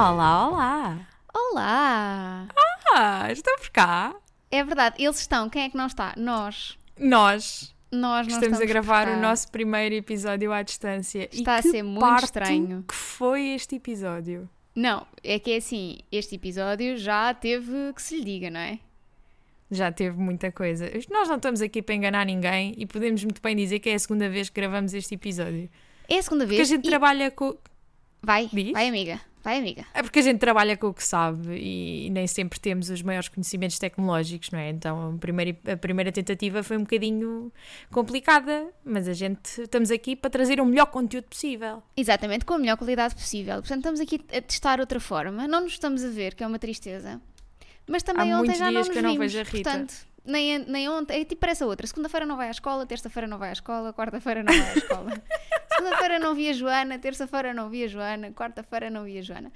Olá, olá! Olá! Ah, estão por cá? É verdade, eles estão. Quem é que não está? Nós. Nós Nós não estamos a por gravar o nosso primeiro episódio à distância. E Está a ser muito estranho. que foi este episódio? Não, é que é assim, este episódio já teve que se lhe diga, não é? Já teve muita coisa. Nós não estamos aqui para enganar ninguém e podemos muito bem dizer que é a segunda vez que gravamos este episódio. É a segunda Porque a vez. gente e- trabalha com. Vai, Diz? vai amiga, vai amiga. É porque a gente trabalha com o que sabe e nem sempre temos os maiores conhecimentos tecnológicos, não é? Então a primeira, a primeira tentativa foi um bocadinho complicada, mas a gente estamos aqui para trazer o melhor conteúdo possível. Exatamente, com a melhor qualidade possível. Portanto, estamos aqui a testar outra forma. Não nos estamos a ver, que é uma tristeza. Mas também Há ontem já não dias nos que eu não vimos. vejo a Rita. Portanto, nem, nem ontem. É tipo, parece a outra. Segunda-feira não vai à escola, terça-feira não vai à escola, quarta-feira não vai à escola. Segunda-feira não vi a Joana, terça-feira não vi a Joana, quarta-feira não vi a Joana.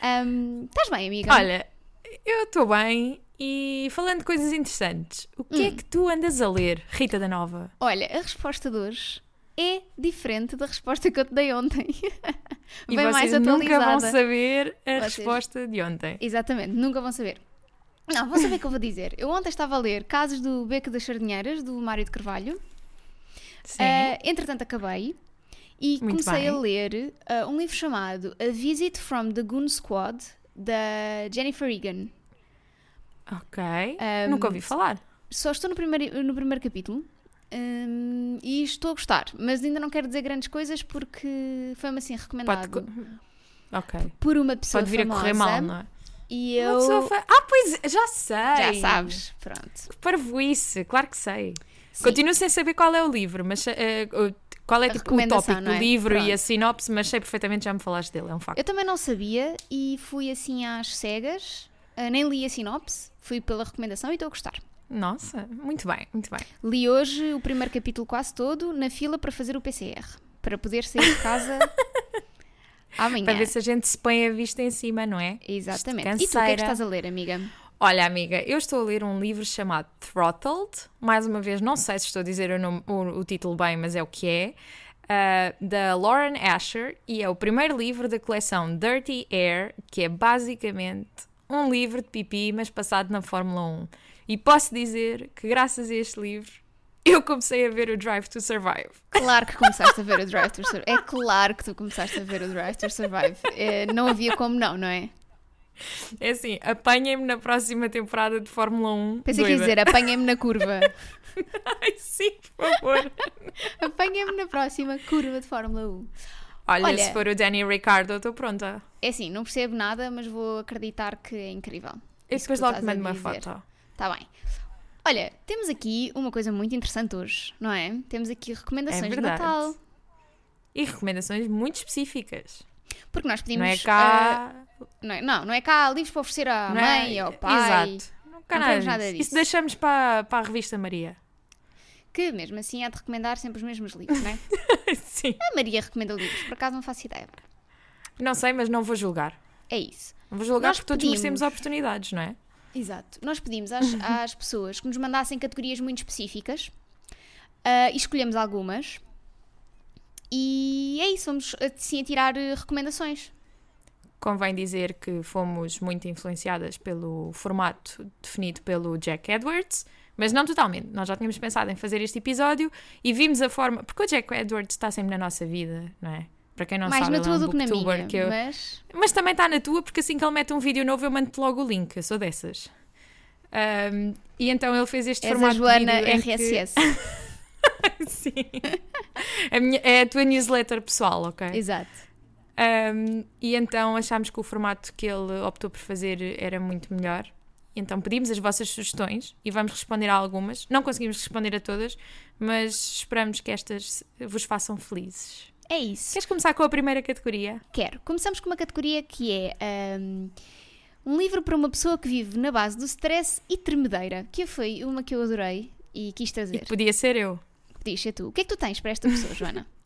Ahm, Estás bem, amiga? Olha, eu estou bem e falando de coisas interessantes, o que é Hum. que tu andas a ler, Rita da Nova? Olha, a resposta de hoje é diferente da resposta que eu te dei ontem. E Bem mais vocês nunca vão atualizada. saber a Vocês- resposta de ontem. Exatamente, nunca vão saber. Não, vão saber o que eu vou dizer. Eu ontem estava a ler Casos do Beco das Sardinheiras, do Mário de Carvalho. Sim. Ah, entretanto, acabei e Muito comecei bem. a ler ah, um livro chamado A Visit from the Goon Squad, da Jennifer Egan. ok. ahm, nunca ouvi falar. Só estou no primeiro, no primeiro capítulo ahm, e estou a gostar, mas ainda não quero dizer grandes coisas porque foi-me assim recomendado Pode. Ok. por uma pessoa Pode vir a famosa. correr mal, não é? E Uma eu. pessoa fa- Ah, pois, já sei. Já sabes, pronto. Parvoíce, claro que sei. Sim. Continuo sem saber qual é o livro, mas o- qual é tipo, o tópico do é? livro e Pronto. a sinopse, mas sei perfeitamente, já me falaste dele, é um facto. Eu também não sabia e fui assim às cegas, ah, nem li a sinopse, fui pela recomendação e estou a gostar. Nossa, muito bem, muito bem. Li hoje o primeiro capítulo quase todo na fila para fazer o PCR, para poder sair de casa amanhã. Para ver se a gente se põe a vista em cima, não é? Exatamente. E tu, o que é que estás a ler, amiga? Olha, amiga, eu estou a ler um livro chamado Throttled. Mais uma vez, não sei se estou a dizer o, nome- o- o título bem, mas é o que é. ah, da Lauren Asher. E é o primeiro livro da coleção Dirty Air, que é basicamente um livro de pipi, mas passado na Fórmula 1. E posso dizer que, graças a este livro, eu comecei a ver o Drive to Survive. Claro que começaste a ver o Drive to Survive. É claro que tu começaste a ver o Drive to Survive. É, não havia como não, não é? É assim, apanhem-me na próxima temporada de Fórmula 1. Pensei que ia dizer, apanha-me na curva. Ai, sim, por favor. Apanha-me na próxima curva de Fórmula 1. Olha, Olha- se for o Danny Ricardo, eu estou pronta. É assim, não percebo nada, mas vou acreditar que é incrível. E depois logo te mando uma foto. Está bem. Olha, temos aqui uma coisa muito interessante hoje, não é? Temos aqui recomendações É de. Natal. E recomendações muito específicas. Porque nós pedimos. não é cá. ah, não, é, não, não é cá livros para oferecer à não mãe, é... ao pai. Exato. Nunca Não queremos nada disso. Isso deixamos para, para a revista Maria. Que mesmo assim há de recomendar sempre os mesmos livros, não é? Sim. A Maria recomenda livros, por acaso não faço ideia. Não sei, mas não vou julgar. É isso. Não vou julgar Nós porque todos pedimos. merecemos oportunidades, não é? Exato. Nós pedimos às, às pessoas que nos mandassem categorias muito específicas ah, e escolhemos algumas. E é isso, vamos assim a tirar eh, recomendações. Convém dizer que fomos muito influenciadas pelo formato definido pelo Jack Edwards, mas não totalmente. Nós já tínhamos pensado em fazer este episódio e vimos a forma. Porque o Jack Edwards está sempre na nossa vida, não é? Para quem não Mais sabe, na é tua um do que na minha. que eu- Mas Mas também está na tua, porque assim que ele mete um vídeo novo, eu mando-te logo o link. Eu sou dessas. Ahm, e então ele fez este és a formato Joana de vídeo em que- RSS. Sim. A minha- é a tua newsletter pessoal, ok? Exato. Um, e então achámos que o formato que ele optou por fazer era muito melhor. Então pedimos as vossas sugestões e vamos responder a algumas. Não conseguimos responder a todas, mas esperamos que estas vos façam felizes. É isso. Queres começar com a primeira categoria? Quero. Começamos com uma categoria que é ahm, um livro para uma pessoa que vive na base do stress e tremedeira, que foi uma que eu adorei e quis E trazer. que podia ser eu. Podias ser tu. O que é que tu tens para esta pessoa, Joana?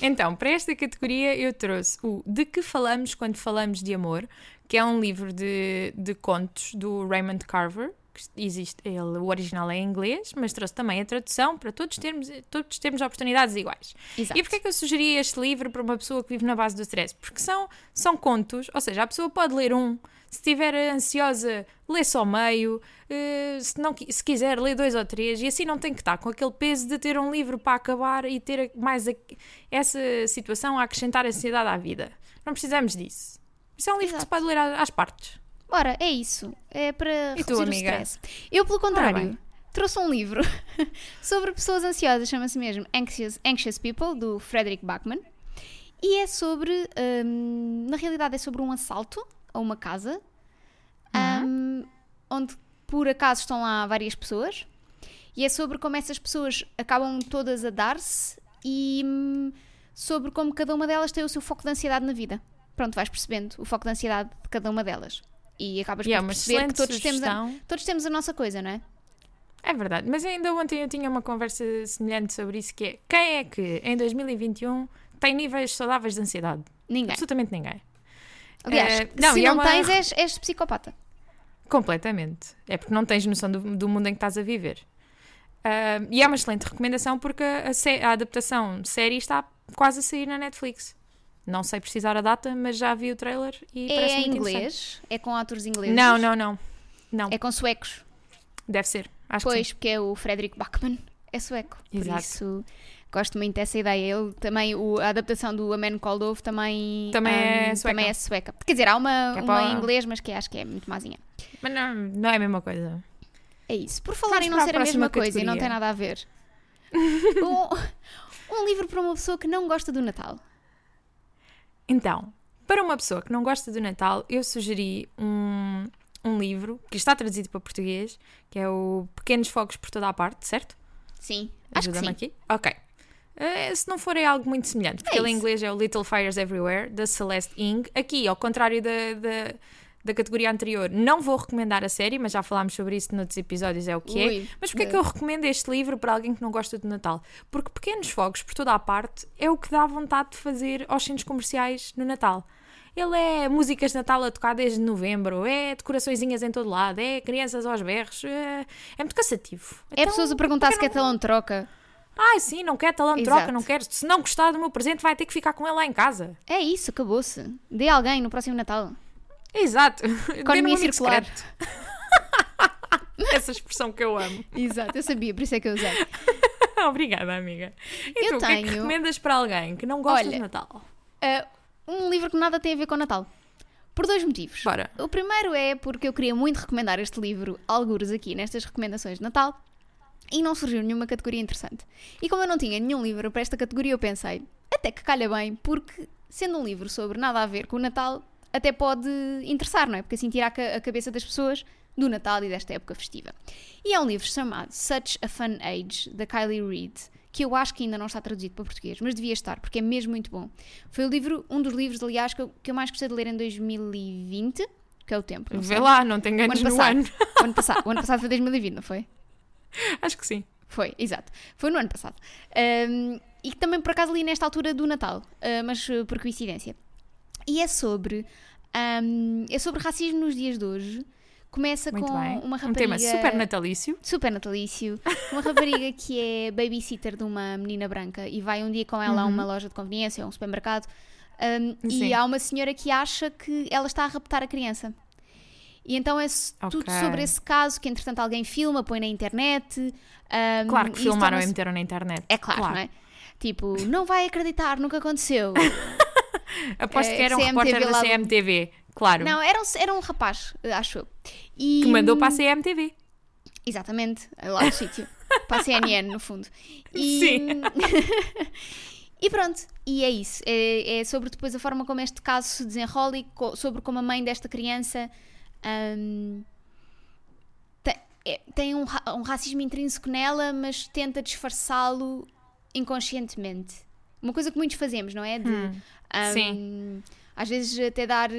Então, para esta categoria eu trouxe o De que falamos quando falamos de amor, que é um livro de, de contos do Raymond Carver, que que existe, ele, o original é em inglês, mas trouxe também a tradução para todos termos, todos termos oportunidades iguais. Exato. E porquê é que eu sugeri este livro para uma pessoa que vive na base do stress? Porque são, são contos, ou seja, a pessoa pode ler um, se estiver ansiosa, lê só meio, eh, se, não, se quiser, lê dois ou três, e assim não tem que estar com aquele peso de ter um livro para acabar e ter mais a- essa situação a acrescentar ansiedade à vida. Não precisamos disso. Isso é um livro que se Exato. pode ler às partes. Ora, é isso. É para E tu, reduzir o amiga? stress. Eu, pelo contrário, bem. trouxe um livro sobre pessoas ansiosas, chama-se mesmo Anxious, Anxious People, do Frederick Bachman. E é sobre, hum, na realidade, é sobre um assalto a uma casa, hum, onde por acaso estão lá várias pessoas. E é sobre como essas pessoas acabam todas a dar-se e hum, sobre como cada uma delas tem o seu foco de ansiedade na vida. Pronto, vais percebendo o foco de ansiedade de cada uma delas. E acabas é por perceber que todos temos, a, todos temos a nossa coisa, não é? É verdade, mas ainda ontem eu tinha uma conversa semelhante sobre isso, que é quem é que em 2021 tem níveis saudáveis de ansiedade? Ninguém. Absolutamente ninguém. Aliás, Eh, não, se e é não uma- tens, és, és psicopata. Completamente. É porque não tens noção do, do mundo em que estás a viver. Ah, e é uma excelente recomendação porque a, a adaptação de série está quase a sair na Netflix. Não sei precisar a data, mas já vi o trailer e É parece muito inglês? É com atores ingleses? Não, não, não. Não, É com suecos. deve ser. Acho que Pois, porque é o Frederick Bachman. É sueco. Por Exato. isso, gosto muito dessa ideia. Ele também, o- a adaptação do A Man Called Ove também, Também é hum, sueca. também é sueca. Quer dizer, há uma, é uma em inglês, mas que acho que é muito mazinha. Mas não, não é a mesma coisa. É isso. Por falar Vamos em não para a ser a mesma próxima coisa e não tem categoria. nada a ver. um, um livro para uma pessoa que não gosta do Natal. Então, para uma pessoa que não gosta do Natal, eu sugeri um, um livro que está traduzido para português, que é o Pequenos Fogos por Toda a Parte, certo? Sim, acho que sim. aqui? Ok. Eh, se não for é algo muito semelhante, porque É ele em inglês é o Little Fires Everywhere, da Celeste Ing. Aqui, ao contrário da, da, da categoria anterior, não vou recomendar a série, mas já falámos sobre isso noutros episódios, é o que é. Mas porquê é que eu recomendo este livro para alguém que não gosta do Natal? Porque Pequenos Fogos por toda a parte é o que dá vontade de fazer aos centros comerciais no Natal. Ele é músicas de Natal a tocar desde novembro, é decoraçõezinhas em todo lado, é crianças aos berros, é, é muito cansativo. É pessoas a perguntar se quer talão de troca. Ai, sim, não quer talão de troca, não quer. Se não gostar do meu presente, vai ter que ficar com ele lá em casa. É isso, acabou-se. Dê a alguém no próximo Natal. Exato. Economia circular. Essa expressão que eu amo. Exato, eu sabia, por isso é que eu usei. Obrigada, amiga. E Eu tu, o que é que tenho- recomendas para alguém que não gosta Olha, de Natal? Ah, um livro que nada tem a ver com Natal. Por dois motivos. Bora. O primeiro é porque eu queria muito recomendar este livro, algures aqui, nestas recomendações de Natal, e não surgiu nenhuma categoria interessante. E como eu não tinha nenhum livro para esta categoria, eu pensei, até que calha bem, porque sendo um livro sobre nada a ver com o Natal, até pode interessar, não é? Porque assim tira a ca- a cabeça das pessoas do Natal e desta época festiva. E é um livro chamado Such a Fun Age, da Kylie Reid, que eu acho que ainda não está traduzido para português, mas devia estar, porque é mesmo muito bom. Foi o livro, um dos livros, aliás, que eu, que eu mais gostei de ler em 2020, que é o tempo. Vê sei. lá, não te O enganes ano no passado. ano. O ano passado. O ano passado foi 2020, não foi? Acho que sim. Foi, exato. Foi no ano passado. Ahm, e que também por acaso li nesta altura do Natal, ah, mas uh, por coincidência. E é sobre. ahm, é sobre racismo nos dias de hoje. Começa Muito com bem. uma Um rapariga. tema super natalício. super natalício. Uma rapariga que é babysitter de uma menina branca e vai um dia com ela a uma loja de conveniência ou um supermercado. Uhum. Sim. e há uma senhora que acha que ela está a raptar a criança. E então é s- tudo sobre esse caso que entretanto alguém filma, põe na internet. ahm, Claro que filmaram e meteram na internet. é claro, não é? Tipo, não vai acreditar, nunca aconteceu. Aposto que era um CMTV repórter da lá do- CMTV. Claro. não, era um, era um rapaz, acho eu. E, Que mandou para a CMTV. Exatamente, lá no sítio. Para a CNN, no fundo. E, Sim. e pronto, e é isso. É, é sobre depois a forma como este caso se desenrola e co- sobre como a mãe desta criança te- é- tem um, ra- um racismo intrínseco nela, mas tenta disfarçá-lo inconscientemente. Uma coisa que muitos fazemos, não é? De, hum, sim. Às vezes até dar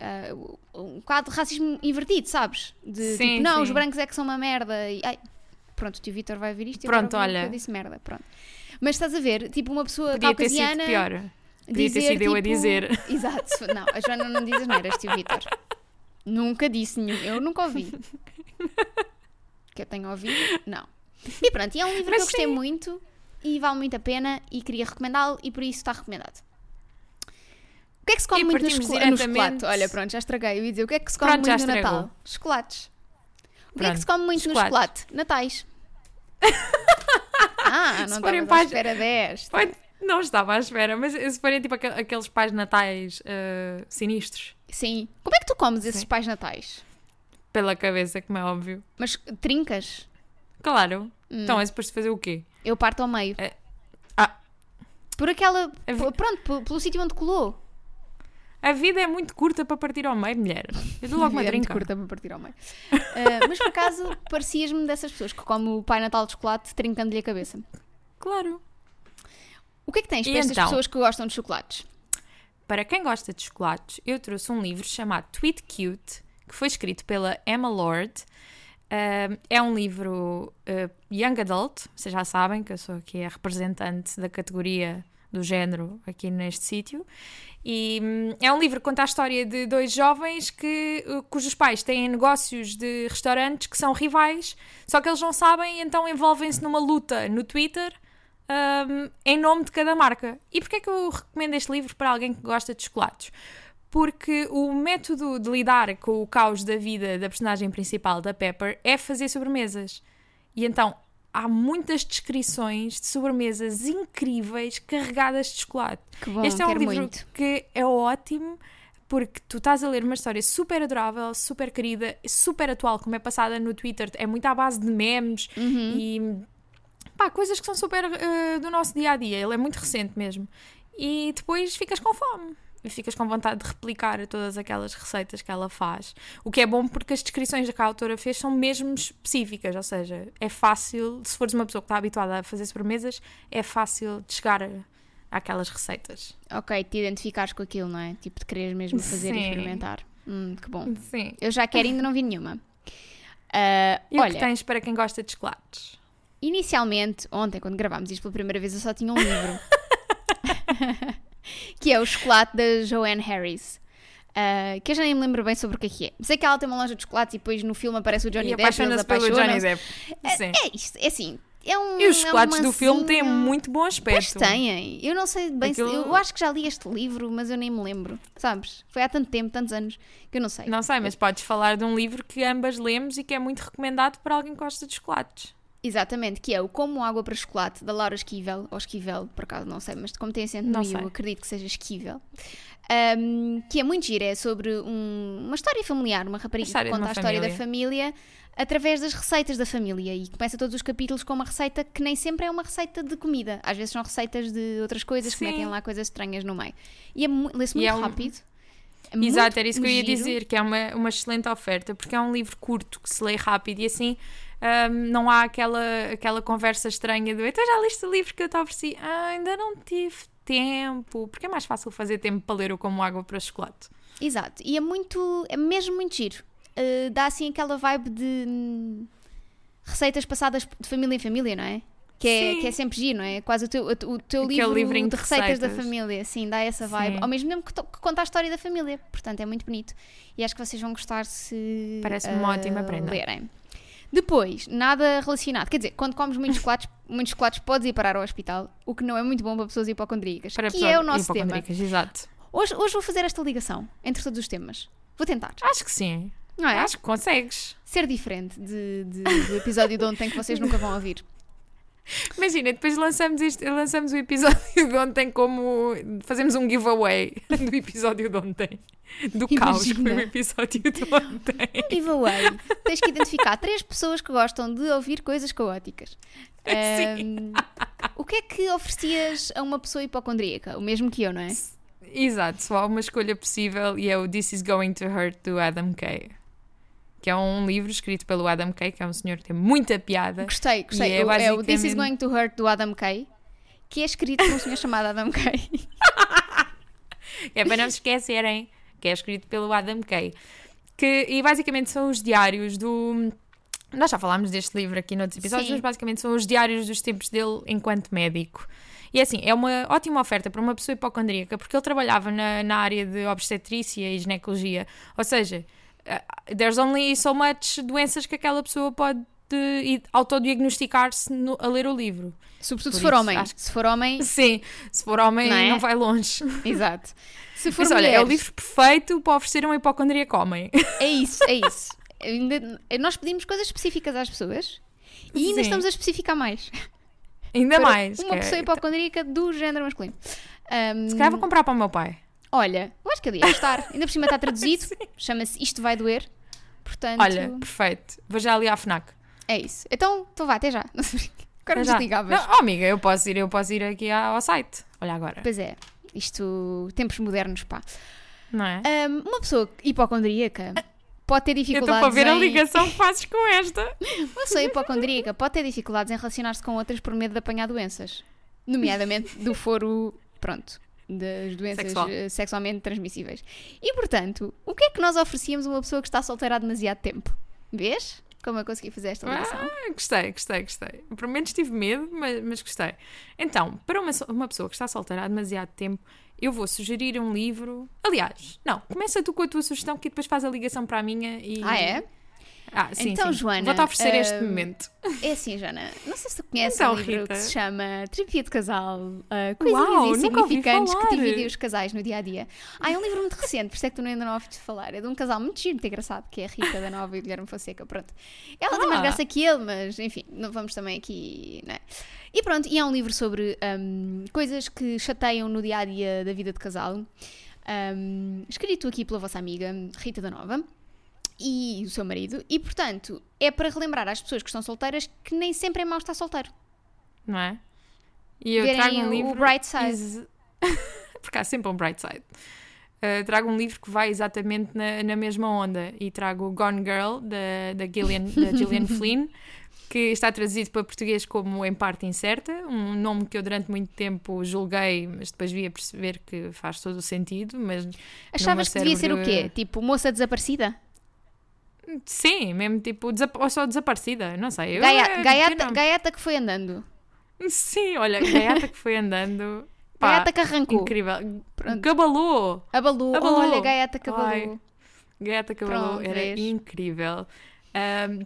ah, um quadro de racismo invertido, sabes? De Sim, tipo, não, sim. os brancos é que são uma merda. E, ai, pronto, o tio Vitor vai ver isto e Pronto, olha. Eu disse merda, pronto. Mas estás a ver, tipo, uma pessoa Podia ter sido caucasiana. pior. Podia ter dizer, sido eu a tipo- dizer. Exato, não, a Joana não diz as neiras, tio Vitor. Nunca disse nenhum, eu nunca ouvi. que eu tenho ouvido, não. E pronto, e é um livro Mas que eu gostei sim. muito e vale muito a pena e queria recomendá-lo e por isso está recomendado. O que é que se come E muito no, chocolate? no diretamente- chocolate? Olha, pronto, já estraguei. Ia dizer, o que é que se come Pronto, muito no estragou. Natal? Chocolates. O que é que se come muito no chocolates. chocolate? Natais. ah, não estavas à espera desta. Não estava à espera, mas se forem tipo aquel- aqueles pais natais eh, sinistros, Sim. Como é que tu comes esses Sim. pais natais? pela cabeça, como é óbvio. Mas trincas? Claro. Hum. Então é suposto fazer o quê? Eu parto ao meio. É. Ah. Por aquela. Vi- Pronto, pelo sítio onde colou. A vida é muito curta para partir ao meio, mulher. Eu dou logo uma É muito trinca. curta para partir ao meio. Ah, mas por acaso parecias-me dessas pessoas que comem o Pai Natal de chocolate trincando-lhe a cabeça. Claro. O que é que tens E para estas então? pessoas que gostam de chocolates? Para quem gosta de chocolates, eu trouxe um livro chamado Tweet Cute, que foi escrito pela Emma Lord. Ah, é um livro ah, Young Adult, vocês já sabem que eu sou aqui a representante da categoria do género aqui neste sítio. E hum, é um livro que conta a história de dois jovens que, uh, cujos pais têm negócios de restaurantes que são rivais, só que eles não sabem, então envolvem-se numa luta no Twitter hum, em nome de cada marca. E porquê é que eu recomendo este livro para alguém que gosta de chocolates? Porque o método de lidar com o caos da vida da personagem principal, da Pepper, é fazer sobremesas. E então há muitas descrições de sobremesas incríveis carregadas de chocolate. Que bom, este é um livro muito. que é ótimo porque tu estás a ler uma história super adorável, super querida, super atual, como é passada no Twitter, é muito à base de memes Uhum. e pá, coisas que são super eh, do nosso dia a dia. Ele é muito recente mesmo. E depois ficas com fome. E ficas com vontade de replicar todas aquelas receitas que ela faz. O que é bom porque as descrições que a autora fez são mesmo específicas, ou seja, é fácil, se fores uma pessoa que está habituada a fazer sobremesas, é fácil de chegar a, àquelas receitas. Ok, te identificares com aquilo, não é? Tipo, de quereres mesmo fazer e Sim. experimentar. Hum, que bom. Sim. Eu já quero, ainda não vi nenhuma. Ah, E o olha, que tens para quem gosta de chocolates? inicialmente, ontem, quando gravámos isto pela primeira vez, eu só tinha um livro. que é o chocolate da Joanne Harris. Ah, que eu já nem me lembro bem sobre o que é que é. Sei que ela tem uma loja de chocolates e depois no filme aparece o Johnny e Depp apaixona-se pelo Johnny. Depp. Sim. É isto, é assim. É um, E os é chocolates do filme têm muito bom Pois aspecto. têm. Eu não sei bem Aquilo- se. Eu acho que já li este livro, mas eu nem me lembro. Sabes? Foi há tanto tempo, tantos anos, que eu não sei. Não sei, mas podes falar de um livro que ambas lemos e que é muito recomendado para alguém que gosta de chocolates. Exatamente, que é o Como Água para Chocolate, da Laura Esquivel, ou Esquivel, por acaso não sei, mas como tem acento no I, eu acredito que seja Esquivel. Um, que é muito gira, é sobre um- uma história familiar, uma rapariga que conta a história da família. através das receitas da família e começa todos os capítulos com uma receita que nem sempre é uma receita de comida, às vezes são receitas de outras coisas que Sim. metem lá coisas estranhas no meio. E é lê-se muito é um- rápido. é Exato, era isso que eu ia giro. dizer, que é uma, uma excelente oferta, porque é um livro curto que se lê rápido e assim hum, não há aquela, aquela conversa estranha do então já leste o livro que eu te ofereci? Ah, ainda não tive tempo, porque é mais fácil fazer tempo para ler o Como Água para Chocolate. Exato, e é muito, é mesmo muito giro. Uh, dá assim aquela vibe de hum, receitas passadas de família em família, não é? Que é, que é sempre giro, não é? Quase o teu, o teu livro livrinho de de receitas, da receitas. família, sim, dá essa vibe. Sim. Ao mesmo tempo que, to- que conta a história da família. Portanto, é muito bonito. E acho que vocês vão gostar se Parece-me uma uh, ótima prenda. lerem. Depois, nada relacionado. Quer dizer, quando comes muitos chocolates, muitos chocolates podes ir parar ao hospital, o que não é muito bom para pessoas hipocondríacas. Para que é o nosso tema. Exato. Hoje, hoje vou fazer esta ligação entre todos os temas. Vou tentar. Acho que sim. Não é? Acho que consegues. ser diferente de, de- do episódio de ontem que vocês nunca vão ouvir. Imagina, depois lançamos, isto, lançamos o episódio de ontem como fazemos um giveaway do episódio de ontem. Do caos que foi o Imagina. episódio de ontem. Giveaway. Tens que identificar três pessoas que gostam de ouvir coisas caóticas. Ahm, o que é que oferecias a uma pessoa hipocondríaca? O mesmo que eu, não é? Exato, só há uma escolha possível e é o This is Going to Hurt do Adam Kay. Que é um livro escrito pelo Adam Kay, que é um senhor que tem muita piada. Gostei, gostei. E é O- é, o This is basicamente- Going to Hurt do Adam Kay, que é escrito por um senhor chamado Adam Kay. É para não se esquecerem que é escrito pelo Adam Kay. Que, e basicamente são os diários do. Nós já falámos deste livro aqui noutros episódios, Sim. mas basicamente são os diários dos tempos dele enquanto médico. E é assim, é uma ótima oferta para uma pessoa hipocondríaca, porque ele trabalhava na, na área de obstetrícia e ginecologia. Ou seja, uh, there's only so much doenças que aquela pessoa pode de autodiagnosticar-se no- a ler o livro. Sobretudo Por se for isso, homem. acho que- Se for homem, Sim, se for homem Não não, é? vai longe. exato. Se for Mas olha, é o livro perfeito para oferecer um hipocondríaco homem. é isso, é isso. Ainda- nós pedimos coisas específicas às pessoas e ainda Sim. estamos a especificar mais. Ainda Para mais. Uma é- pessoa hipocondríaca do género masculino. Ahm, Se calhar vou comprar para o meu pai. olha, eu acho que ele ia gostar. Ainda por cima está traduzido. Chama-se Isto Vai Doer. Portanto, Olha, perfeito. Vou já ali à FNAC. é isso. Então, então vá, até já. Não. Agora me desligavas. Não, oh, amiga, eu posso ir, eu posso ir aqui ao site. Olha agora. Pois é, isto, tempos modernos, pá. Não é? Ahm, uma pessoa hipocondríaca pode ter Eu estou dificuldades para ver a em... ligação que fazes com esta. Uma pessoa hipocondríaca pode ter dificuldades em relacionar-se com outras por medo de apanhar doenças. Nomeadamente do foro, pronto, das doenças Sexual. eh, sexualmente transmissíveis. E, portanto, o que é que nós oferecíamos a uma pessoa que está solteira há demasiado tempo? Vês? Como eu consegui fazer esta ligação? Ah, gostei, gostei, gostei. Por menos tive medo, mas, mas gostei. Então, para uma, uma pessoa que está solteira há demasiado tempo, eu vou sugerir um livro. Aliás, não, começa tu com a tua sugestão que depois faz a ligação para a minha e. Ah, é? Ah, sim, Então, sim. Joana, Vou-te oferecer este hum, momento. É assim, Jana. Não sei se tu conheces Então, um livro Rita. que se chama Terapia de Casal. Uh, coisinhas Uau, insignificantes que dividem os casais no dia a dia. Ah, é um livro muito recente, por isso é que tu ainda não ouviste falar. É de um casal muito giro, muito engraçado, que é a Rita da Nova e o Guilherme Fonseca. Pronto. Ela tem mais Ah. graça que ele, mas enfim, não vamos também aqui. Né? E pronto, e é um livro sobre um, coisas que chateiam no dia a dia da vida de casal. Um, escrito aqui pela vossa amiga Rita da Nova e o seu marido, e portanto é para relembrar às pessoas que estão solteiras que nem sempre é mau estar solteiro. Não é? E eu Verem trago um o livro. bright side. Porque há sempre um bright side. Uh, trago um livro que vai exatamente na, na mesma onda e trago o Gone Girl da, da, Gillian, da Gillian Flynn, que está traduzido para português como Em Parte Incerta, um nome que eu durante muito tempo julguei, mas depois vi a perceber que faz todo o sentido. Mas Achavas que devia ser o quê? Tipo, moça desaparecida? Sim, mesmo tipo, desap ou só desaparecida, não sei. Eu, Gaia- eh, gaiata, eu gaiata que foi andando. Sim, olha, gaiata que foi andando. Pá, Gaiata que arrancou. Incrível. Pronto. Gabalou. Abalou. Abalou. Olha, gaiata que Ai. abalou. Gaiata Cabalou Pronto, era vês? incrível. Ahm,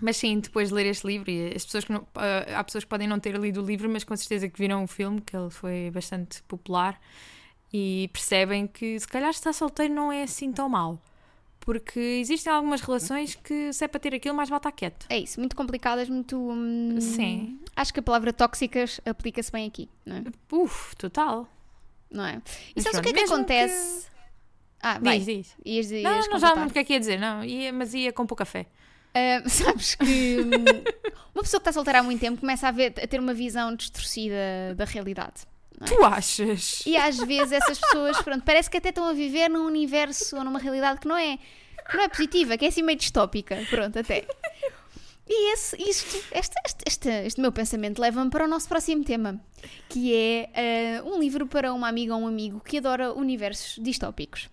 mas sim, depois de ler este livro, e as pessoas que não, ah, há pessoas que podem não ter lido o livro, mas com certeza que viram o filme, que ele foi bastante popular, e percebem que se calhar estar solteiro não é assim tão mal. Porque existem algumas relações que se é para ter aquilo, mais vale estar quieto. É isso, muito complicadas, muito. hum, Sim. Acho que a palavra tóxicas aplica-se bem aqui, não é? Uf, total. Não é? E Mas sabes o que é que acontece? Ah, vai. Diz, diz. Ias, ias Não, não já muito o que é que ia dizer, não. Ia, mas ia com pouco café. Ah, sabes que hum, uma pessoa que está solteira há muito tempo começa a, ver- a ter uma visão distorcida da realidade. É? Tu achas? E às vezes essas pessoas, pronto, parece que até estão a viver num universo ou numa realidade que não é, que não é positiva, que é assim meio distópica. Pronto, até. E esse, isto, este, este, este, este meu pensamento leva-me para o nosso próximo tema, que é ah, um livro para uma amiga ou um amigo que adora universos distópicos.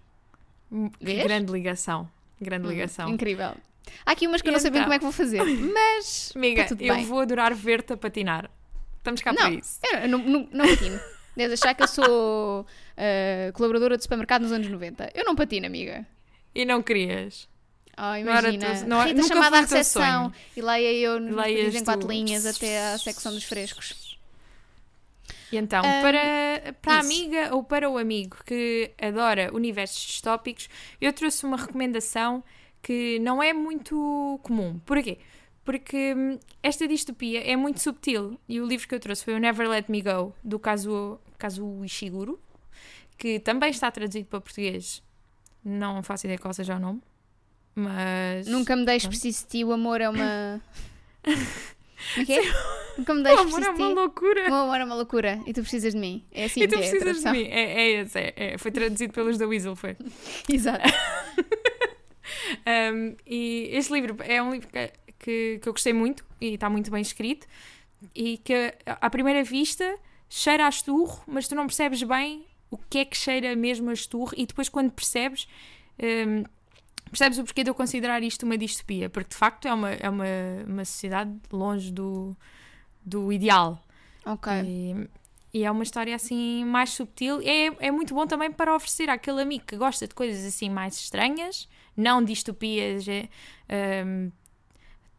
Vês? grande ligação. Grande Hum, ligação. Incrível. Há aqui umas que eu não sei bem então? como é que vou fazer, mas Amiga, está tudo eu bem. vou adorar ver-te a patinar. Estamos cá Não, para isso. eu não, não, não patino. Deves achar que eu sou ah, colaboradora de supermercado nos anos 90. Eu não patino, amiga. E não querias. Oh, Não imagina, não era- Rita nunca chamada à recepção e leia eu nos Leias dizem quatro tu. linhas até à secção dos frescos. E então, Ahm, para, para a amiga ou para o amigo que adora universos distópicos, eu trouxe uma recomendação que não é muito comum. Porquê? Porque hum, esta distopia é muito subtil e o livro que eu trouxe foi o Never Let Me Go, do Kazuo, Kazuo Ishiguro, que também está traduzido para português. Não faço ideia qual seja o nome, mas... Nunca me deixes preciso de ti, o amor é uma. Como é é? Nunca me O deixes amor é preciso de uma ti. loucura. O amor é uma loucura e tu precisas de mim. É assim E tu que é precisas de mim. É, é esse, é, é. Foi traduzido pelos da Weasel, foi. Exato. Um, e este livro é um livro que, que, que eu gostei muito e está muito bem escrito e que à primeira vista cheira a esturro, mas tu não percebes bem o que é que cheira mesmo a esturro e depois quando percebes um, percebes o porquê de eu considerar isto uma distopia, porque de facto é uma, é uma, uma sociedade longe do, do ideal Ok. e, e é uma história assim mais subtil. É, é muito bom também para oferecer àquele amigo que gosta de coisas assim mais estranhas, não distopias é, hum,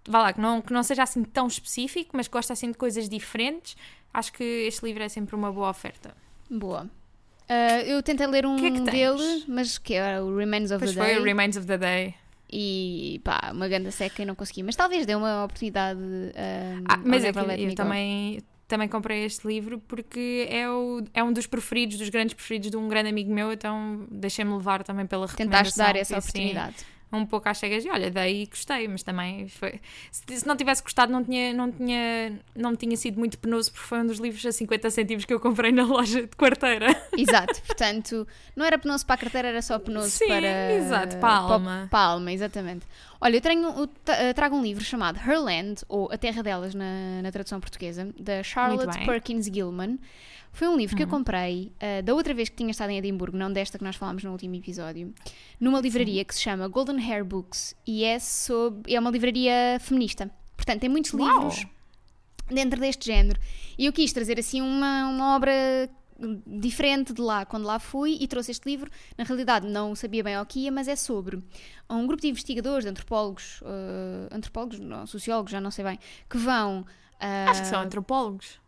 vá lá, que não, que não seja assim tão específico, mas que gosta assim de coisas diferentes, acho que este livro é sempre uma boa oferta. Boa. Uh, eu tentei ler um que é que dele, mas que era o Remains of Depois the foi Day. o Remains of the Day. E pá, uma ganda seca e não consegui. Mas talvez dê uma oportunidade. Um, Ah, mas ao é que eu também, também comprei este livro porque é, o, é um dos preferidos, dos grandes preferidos de um grande amigo meu, então deixei-me levar também pela recomendação. Tentaste dar essa fui assim, oportunidade. Um pouco às cegas e olha, daí gostei, mas também foi. Se, se não tivesse gostado, não tinha, não tinha, não tinha sido muito penoso, porque foi um dos livros a 50 cêntimos que eu comprei na loja de quarteira. Exato, portanto, não era penoso para a carteira, era só penoso Sim, para. exato, para a alma. Para a alma, exatamente. Olha, eu tenho, eu eh, trago um livro chamado Her Land, ou A Terra Delas na, na tradução portuguesa, da Charlotte. Perkins Gilman. Foi um livro que Uhum. eu comprei eh, da outra vez que tinha estado em Edimburgo, não desta que nós falámos no último episódio, numa livraria que se chama Golden Hair Books e é, sobre, é uma livraria feminista. Portanto, tem muitos Uau! livros dentro deste género. E eu quis trazer assim uma, uma obra diferente de lá, quando lá fui, e trouxe este livro. Na realidade, não sabia bem ao que ia, mas é sobre um grupo de investigadores, de antropólogos, eh, antropólogos, não, sociólogos, já não sei bem, que vão. ah, Acho que são antropólogos.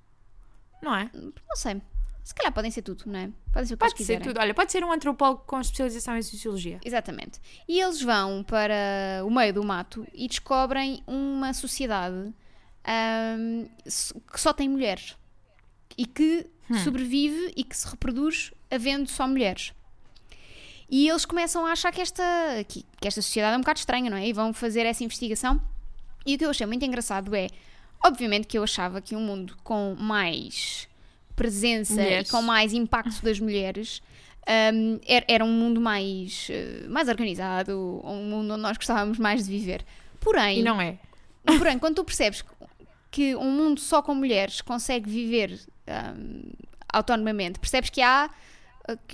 Não é? Não sei. Se calhar podem ser tudo, não é? Podem ser o que Pode eles ser quiserem. tudo. Olha, pode ser um antropólogo com especialização em sociologia. Exatamente. E eles vão para o meio do mato e descobrem uma sociedade ahm, s- que só tem mulheres e que sobrevive e que se reproduz havendo só mulheres. E eles começam a achar que esta, que, que esta sociedade é um bocado estranha, não é? E vão fazer essa investigação. E o que eu achei muito engraçado é, obviamente, que eu achava que um mundo com mais presença Mulheres. e com mais impacto das mulheres um, era, era um mundo mais, eh, mais organizado, um mundo onde nós gostávamos mais de viver. Porém, E não é. porém quando tu percebes que um mundo só com mulheres consegue viver um, autonomamente, percebes que há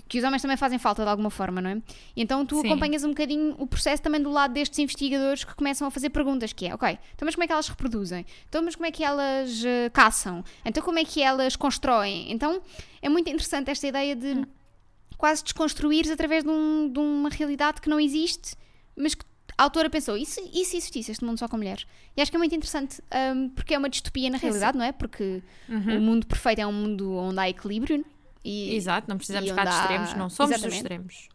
que- os homens também fazem falta de alguma forma, não é? E então tu Sim. acompanhas um bocadinho o processo também do lado destes investigadores que começam a fazer perguntas, que é, ok, então mas como é que elas reproduzem? Então mas como é que elas eh, caçam? Então como é que elas constroem? Então é muito interessante esta ideia de quase desconstruires através de, um- de uma realidade que não existe, mas que a autora pensou, e se, e se existisse este mundo só com mulheres? E acho que é muito interessante, hum, porque é uma distopia na realidade, não é? Porque Uhum. o mundo perfeito é um mundo onde há equilíbrio e, Exato, não precisamos ficar de extremos, não somos dos Exatamente. extremos.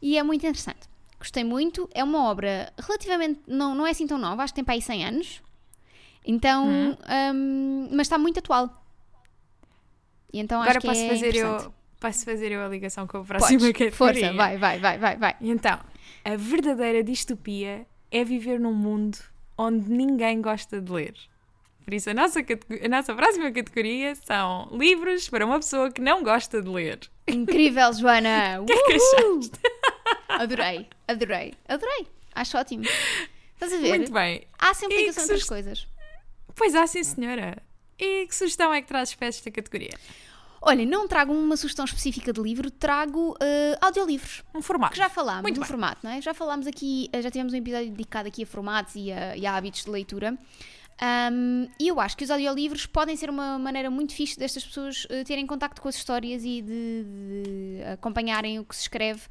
e é muito interessante. Gostei muito, é uma obra relativamente, não, não é assim tão nova, acho que tem para aí 100 anos, então, Uhum. hum, mas está muito atual. E então Agora acho que posso é fazer eu posso fazer eu a ligação com a próxima Podes, categoria. força, vai, vai, vai, vai, vai. Então, a verdadeira distopia é viver num mundo onde ninguém gosta de ler. Por isso, a nossa, a nossa próxima categoria são livros para uma pessoa que não gosta de ler. Incrível, Joana! que é que Uhul! Adorei, adorei, adorei. Acho ótimo. Estás a ver? Muito bem. Há sempre ligação entre as coisas. Pois há, sim, senhora. E que sugestão é que trazes para esta categoria? Olha, não trago uma sugestão específica de livro, trago eh, audiolivros. Um formato. Que já falámos Muito do bem. formato, não é? Já falámos aqui, eh, já tivemos um episódio dedicado aqui a formatos e a, e a hábitos de leitura. Ahm, e eu acho que os audiolivros podem ser uma maneira muito fixe destas pessoas eh, terem contacto com as histórias e de, de acompanharem o que se escreve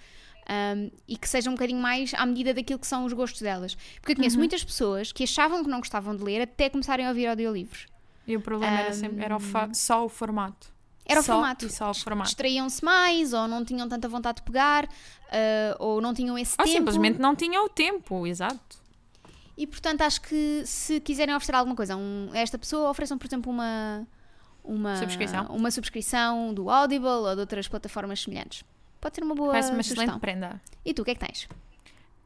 ahm, e que seja um bocadinho mais à medida daquilo que são os gostos delas. Porque eu conheço Uhum. muitas pessoas que achavam que não gostavam de ler até começarem a ouvir audiolivros. E o problema era, sempre, era o só o formato. Era o formato. Só o formato. Distraíam-se mais, ou não tinham tanta vontade de pegar, ah, ou não tinham esse Ou tempo. simplesmente não tinha o tempo, exato. E portanto acho que se quiserem oferecer alguma coisa a, um- a esta pessoa, ofereçam, por exemplo, uma, uma, Subscrição. uma subscrição do Audible ou de outras plataformas semelhantes. Pode ser uma boa Parece uma sugestão. excelente prenda. E tu, o que é que tens?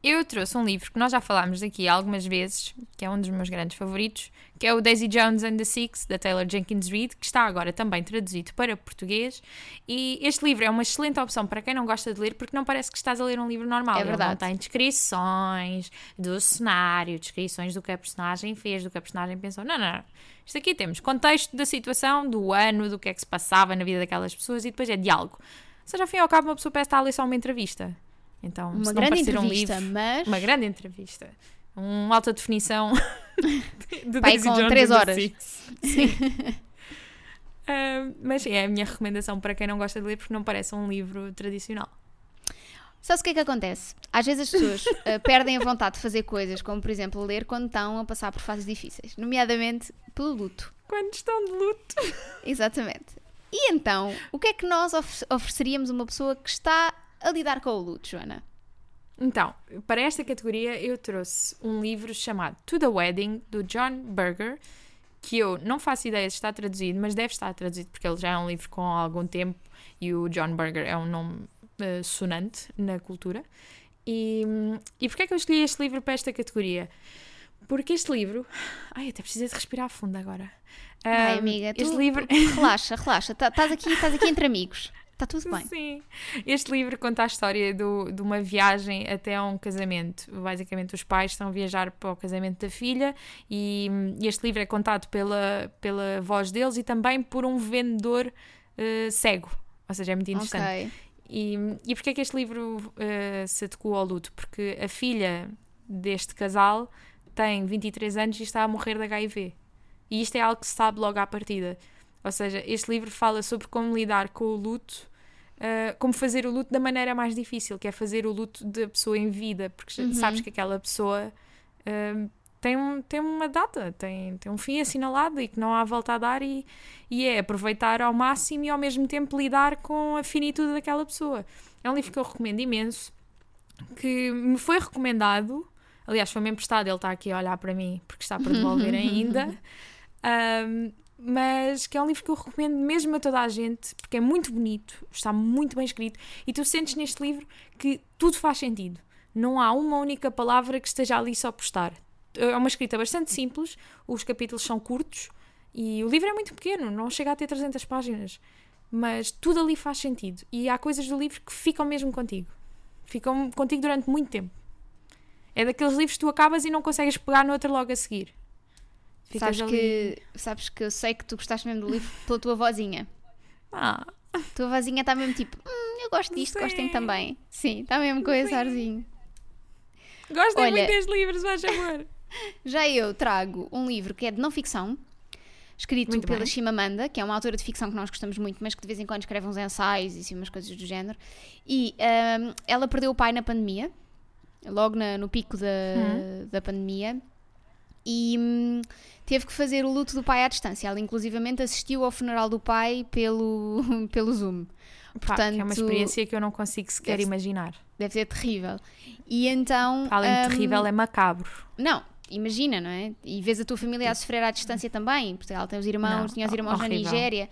Eu trouxe um livro que nós já falámos aqui algumas vezes, que é um dos meus grandes favoritos, que é o Daisy Jones and the Six, da Taylor Jenkins Reid, que está agora também traduzido para português. E este livro é uma excelente opção para quem não gosta de ler, porque não parece que estás a ler um livro normal. É Ele verdade. não tem descrições do cenário, descrições do que a personagem fez, do que a personagem pensou. Não, não, não. Isto aqui temos contexto da situação, do ano, do que é que se passava na vida daquelas pessoas e depois é diálogo. Ou seja, ao fim e ao cabo, uma pessoa parece estar a ler só uma entrevista. Então, Uma grande parecer um entrevista, livro, mas uma grande entrevista. Um alta definição de Pai, Daisy com Jones três and the horas. Six. Ah, mas é a minha recomendação para quem não gosta de ler porque não parece um livro tradicional. Só se o que é que acontece? Às vezes as pessoas uh, perdem a vontade de fazer coisas, como por exemplo ler, quando estão a passar por fases difíceis, nomeadamente pelo luto. Quando estão de luto. Exatamente. E então, o que é que nós ofe ofereceríamos a uma pessoa que está a lidar com o luto, Joana? Então, para esta categoria eu trouxe um livro chamado To the Wedding, do John Berger, que eu não faço ideia se está traduzido, mas deve estar traduzido porque ele já é um livro com algum tempo e o John Berger é um nome uh, sonante na cultura. E, e porquê é que eu escolhi este livro para esta categoria? Porque este livro. Ai, até precisei de respirar fundo agora. Ai, amiga, este livro. Relaxa, relaxa. Estás tá, aqui, estás aqui entre amigos. Está tudo bem. Sim. Este livro conta a história do, de uma viagem até a um casamento. Basicamente, os pais estão a viajar para o casamento da filha e, e este livro é contado pela, pela voz deles e também por um vendedor uh, cego. Ou seja, é muito interessante. Ok. E, e porquê é que este livro uh, se adequou ao luto? Porque a filha deste casal tem 23 anos e está a morrer de HIV. E isto é algo que se sabe logo à partida. Ou seja, este livro fala sobre como lidar com o luto, uh, como fazer o luto da maneira mais difícil, que é fazer o luto da pessoa em vida, porque Uhum. sabes que aquela pessoa uh, tem, um, tem uma data, tem, tem um fim assinalado e que não há volta a dar, e, e é aproveitar ao máximo e ao mesmo tempo lidar com a finitude daquela pessoa. É um livro que eu recomendo imenso, que me foi recomendado. Aliás, foi-me emprestado, ele está aqui a olhar para mim porque está para devolver ainda. Um, mas que é um livro que eu recomendo mesmo a toda a gente, porque é muito bonito, está muito bem escrito, e tu sentes neste livro que tudo faz sentido. Não há uma única palavra que esteja ali só por estar. É uma escrita bastante simples, os capítulos são curtos e o livro é muito pequeno, não chega a ter 300 páginas, mas tudo ali faz sentido. E há coisas do livro que ficam mesmo contigo, ficam contigo durante muito tempo. É daqueles livros que tu acabas e não consegues pegar no outro logo a seguir. Ficas Sabes ali- que, sabes que eu sei que tu gostaste mesmo do livro pela tua vozinha. Ah, A tua vozinha está mesmo tipo, hum, eu gosto disto, gostem Sim. também. Sim, está mesmo com esse arzinho. gostem Olha- muito deste livro, se faz favor. Já eu trago um livro que é de não ficção, escrito Muito pela bem. Chimamanda, que é uma autora de ficção que nós gostamos muito, mas que de vez em quando escreve uns ensaios e assim, umas coisas do género. E ahm, ela perdeu o pai na pandemia, logo na- no pico da, Hum. da pandemia, e hum, teve que fazer o luto do pai à distância. Ela, inclusivamente, assistiu ao funeral do pai pelo, pelo Zoom. Pá, que é uma Portanto, experiência que eu não consigo sequer deve- imaginar. Deve ser terrível. E então. Além de hum, terrível, é macabro. Não, imagina, não é? E vês a tua família a sofrer à distância também. Porque ela tem os irmãos, Não, tinha os irmãos na horrível. Nigéria.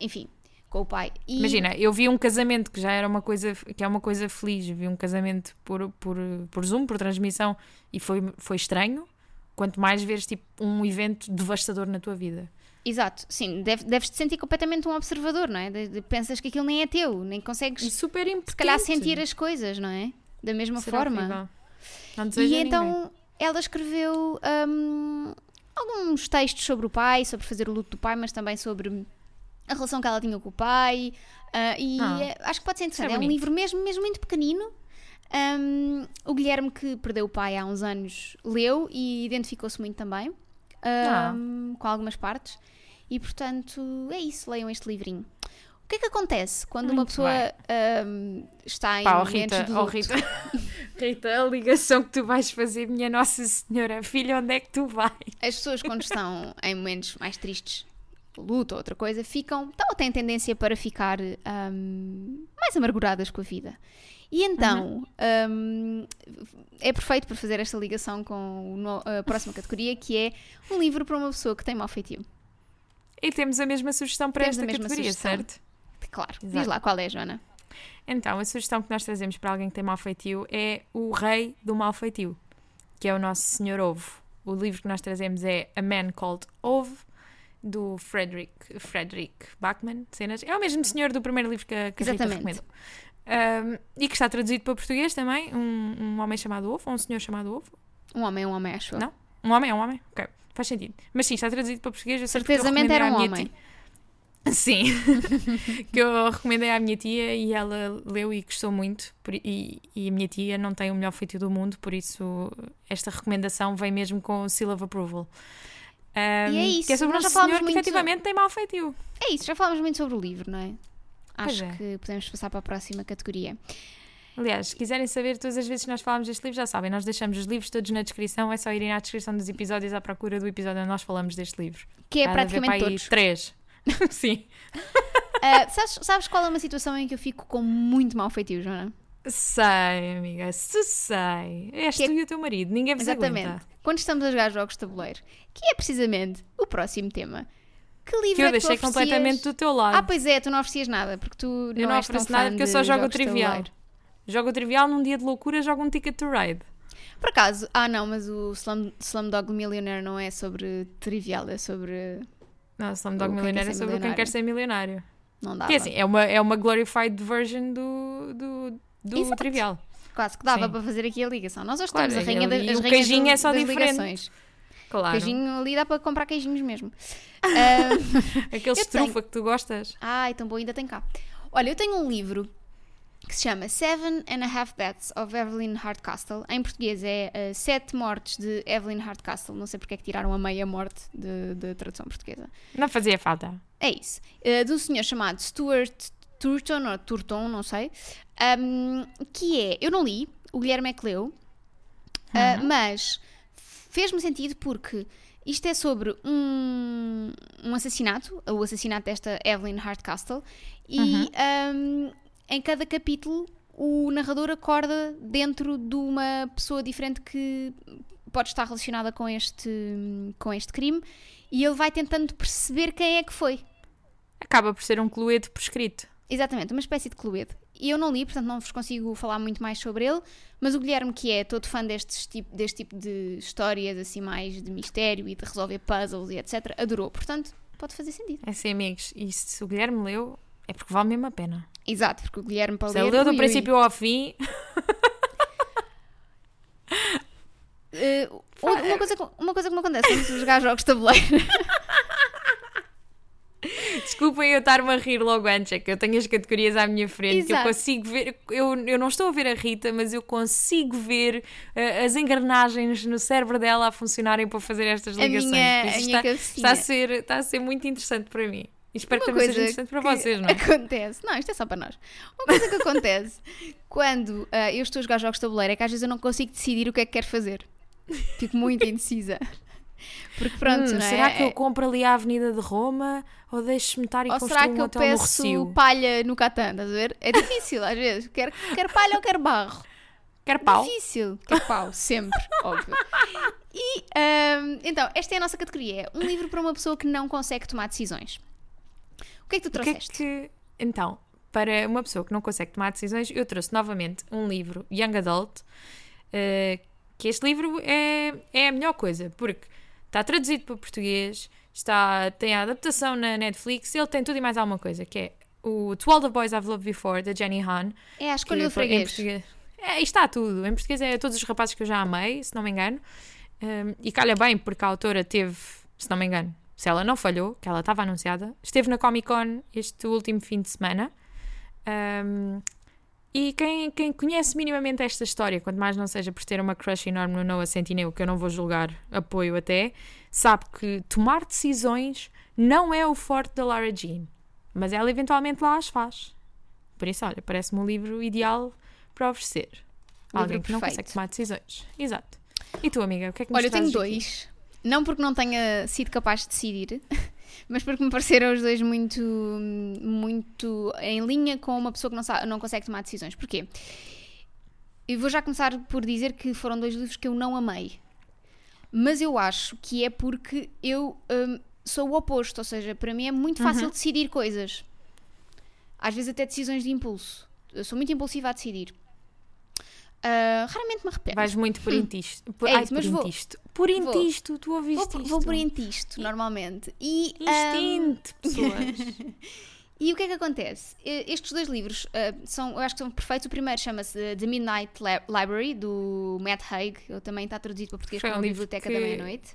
Enfim, com o pai. E- Imagina, eu vi um casamento que já era uma coisa, que é uma coisa feliz. Vi um casamento por, por, por Zoom, por transmissão, e foi, foi estranho. Quanto mais veres tipo um evento devastador na tua vida. Exato, sim, deve- deves-te sentir completamente um observador, não é? De- de- pensas que aquilo nem é teu, nem E consegues, super se calhar, sentir as coisas, não é? Da mesma forma. Não E então ninguém. ela escreveu hum, alguns textos sobre o pai, sobre fazer o luto do pai, mas também sobre a relação que ela tinha com o pai. ah, e Ah, é- acho que pode ser é interessante. É, um bonito. livro mesmo, mesmo muito pequenino. Hum, o Guilherme, que perdeu o pai há uns anos, leu e identificou-se muito também Ah. hum, com algumas partes. E portanto, é isso. Leiam este livrinho. O que é que acontece quando uma Muito pessoa bem. hum, está em Pá, oh Rita, de oh? Rita, Rita, a ligação que tu vais fazer, minha Nossa Senhora, filha, onde é que tu vais? As pessoas, quando estão em momentos mais tristes, luto ou outra coisa, ficam, então, têm tendência para ficar hum, mais amarguradas com a vida. E então, hum, é perfeito para fazer esta ligação com a próxima categoria, que é um livro para uma pessoa que tem mau feitio. E temos a mesma sugestão para Temos esta mesma categoria, sugestão. certo? Claro, diz Exato. lá qual é, Joana. Então, a sugestão que nós trazemos para alguém que tem mau feitio é o rei do mau feitio, que é o nosso Senhor Ovo. O livro que nós trazemos é A Man Called Ove, do Frederick, Frederick Bachman. Cenas. É o mesmo senhor do primeiro livro que a, que Exatamente. recomendou. Um, e que está traduzido para português também. Um, um homem chamado Ovo, ou um senhor chamado Ovo. Um homem, um homem, acho. Não? Um homem é um homem? Ok, faz sentido. Mas sim, está traduzido para português. Eu Certezamente era um homem. tia- Sim, que eu recomendei à minha tia e ela leu e gostou muito. por- e, e a minha tia não tem o melhor feitio do mundo, por isso esta recomendação vem mesmo com o seal of approval. Um, E é isso, Que é sobre um nós já falámos senhor que efetivamente tem mau feitio. É isso, já falámos muito sobre o livro, não é? Acho é. que podemos passar para a próxima categoria. Aliás, se quiserem saber todas as vezes que nós falamos deste livro, já sabem, nós deixamos os livros todos na descrição, é só irem à descrição dos episódios à procura do episódio onde nós falamos deste livro. Que é Há praticamente para aí todos. três. Sim. Ah, sabes, sabes qual é uma situação em que eu fico com muito mau feitio, Joana? Sei, amiga, se sei. És Que é- tu e o teu marido, ninguém vos Exatamente. aguenta. Quando estamos a jogar jogos de tabuleiro, que é precisamente o próximo tema. Que livro Que eu é que deixei oferecias? completamente do teu lado. Ah, pois é, tu não oferecias nada, porque tu não, eu não ofereço nada porque eu só jogo o trivial. Jogo o trivial num dia de loucura, jogo um Ticket to Ride. Por acaso, ah não, mas o Slum, Slumdog Millionaire não é sobre trivial, é sobre... Não, O Slumdog Millionaire é sobre quem quer ser milionário. Não dá. Que é assim, é uma, é uma glorified version do, do, do Exato. trivial. Quase que dava Sim. para fazer aqui a ligação. Nós hoje Claro, temos a rainha das, as o queijinho do- é só diferente. ligações. Claro. Queijinho ali dá para comprar queijinhos mesmo. Ah, Aquele estrufa que tu gostas. Ai, tão bom, ainda tem cá. Olha, eu tenho um livro que se chama Seven and a Half Deaths of Evelyn Hardcastle. Em português é uh, Sete Mortes de Evelyn Hardcastle. Não sei porque é que tiraram a meia morte de tradução portuguesa. Não fazia falta. É isso. Uh, de um senhor chamado Stuart Turton, ou Turton, não sei. um, que é, eu não li, o Guilherme é que leu, uh, mas fez-me sentido porque isto é sobre um, um assassinato, o assassinato desta Evelyn Hardcastle, e um, em cada capítulo o narrador acorda dentro de uma pessoa diferente que pode estar relacionada com este, com este crime e ele vai tentando perceber quem é que foi. Acaba por ser um cluedo prescrito. Exatamente, uma espécie de Cluedo. E eu não li, portanto não vos consigo falar muito mais sobre ele, mas o Guilherme, que é todo fã destes tipo, deste tipo de histórias, assim, mais de mistério e de resolver puzzles e etc., adorou. Portanto, pode fazer sentido. É assim, amigos. E se o Guilherme leu, é porque vale mesmo a pena. Exato, porque o Guilherme para Se ele ler... leu do ui, ui. princípio ao fim, outra- uma, coisa, que- uma coisa que me acontece quando jogar jogos de tabuleiro. desculpem eu estar-me a rir logo antes, é que eu tenho as categorias à minha frente, que eu Exato. consigo ver, eu, eu não estou a ver a Rita, mas eu consigo ver eh, as engrenagens no cérebro dela a funcionarem para fazer estas A ligações. minha, Por a minha está, está, a ser, está a ser muito interessante para mim. E espero que Uma também seja interessante para que vocês, não é? Acontece. Não, isto é só para nós. Uma coisa que acontece quando ah, eu estou a jogar jogos de tabuleiro é que às vezes eu não consigo decidir o que é que quero fazer. Fico muito indecisa. Porque pronto, Hum, é? será que eu É- compro ali a Avenida de Roma ou deixo-me estar e Ou construir será um que eu hotel no peço palha no Catan? Estás a ver? É difícil às vezes. Quer, quer palha ou quer barro? Quer pau? Difícil. Quer pau, sempre, óbvio. E ahm, então, esta é a nossa categoria: um livro para uma pessoa que não consegue tomar decisões. O que é que tu O que é trouxeste? que. Então, para uma pessoa que não consegue tomar decisões, eu trouxe novamente um livro, Young Adult, eh, que este livro é, é a melhor coisa, porque está traduzido para português, está, tem a adaptação na Netflix, ele tem tudo e mais alguma coisa, que é o To All the Boys I've Loved Before, da Jenny Han. É a escolha do freguês. É, está tudo. Em português é todos os rapazes que eu já amei, se não me engano. Um, e calha bem, porque a autora teve, se não me engano, se ela não falhou, que ela estava anunciada, esteve na Comic Con este último fim de semana. Um, e quem, quem conhece minimamente esta história, quanto mais não seja por ter uma crush enorme no Noah Centineo, que eu não vou julgar, apoio até, sabe que tomar decisões não é o forte da Lara Jean, mas ela eventualmente lá as faz. Por isso, olha, parece-me um livro ideal para oferecer. a Alguém que não perfeito. consegue tomar decisões. Exato. E tu, amiga, o que é que nos Olha, eu tenho trazes aqui? dois. Não porque não tenha sido capaz de decidir, mas porque me pareceram os dois muito, muito em linha com uma pessoa que não, sabe, não consegue tomar decisões. Porquê? Eu vou já começar por dizer que foram dois livros que eu não amei. Mas eu acho que é porque eu hum, sou o oposto, ou seja, para mim é muito fácil decidir coisas. Às vezes até decisões de impulso. Eu sou muito impulsiva a decidir. Ah, raramente me arrependo. Vais muito por intisto. Por, É ai, por mas vou- intisto. Por vou- intisto, tu ouviste Vou, por- isto? vou por intisto, normalmente. E, Instinto, pessoas. e o que é que acontece? Estes dois livros ah, são, eu acho que são perfeitos. O primeiro chama-se The Midnight Li- Library, do Matt Haig. Ele também está traduzido para português Foi como um Biblioteca que- da Meia-Noite.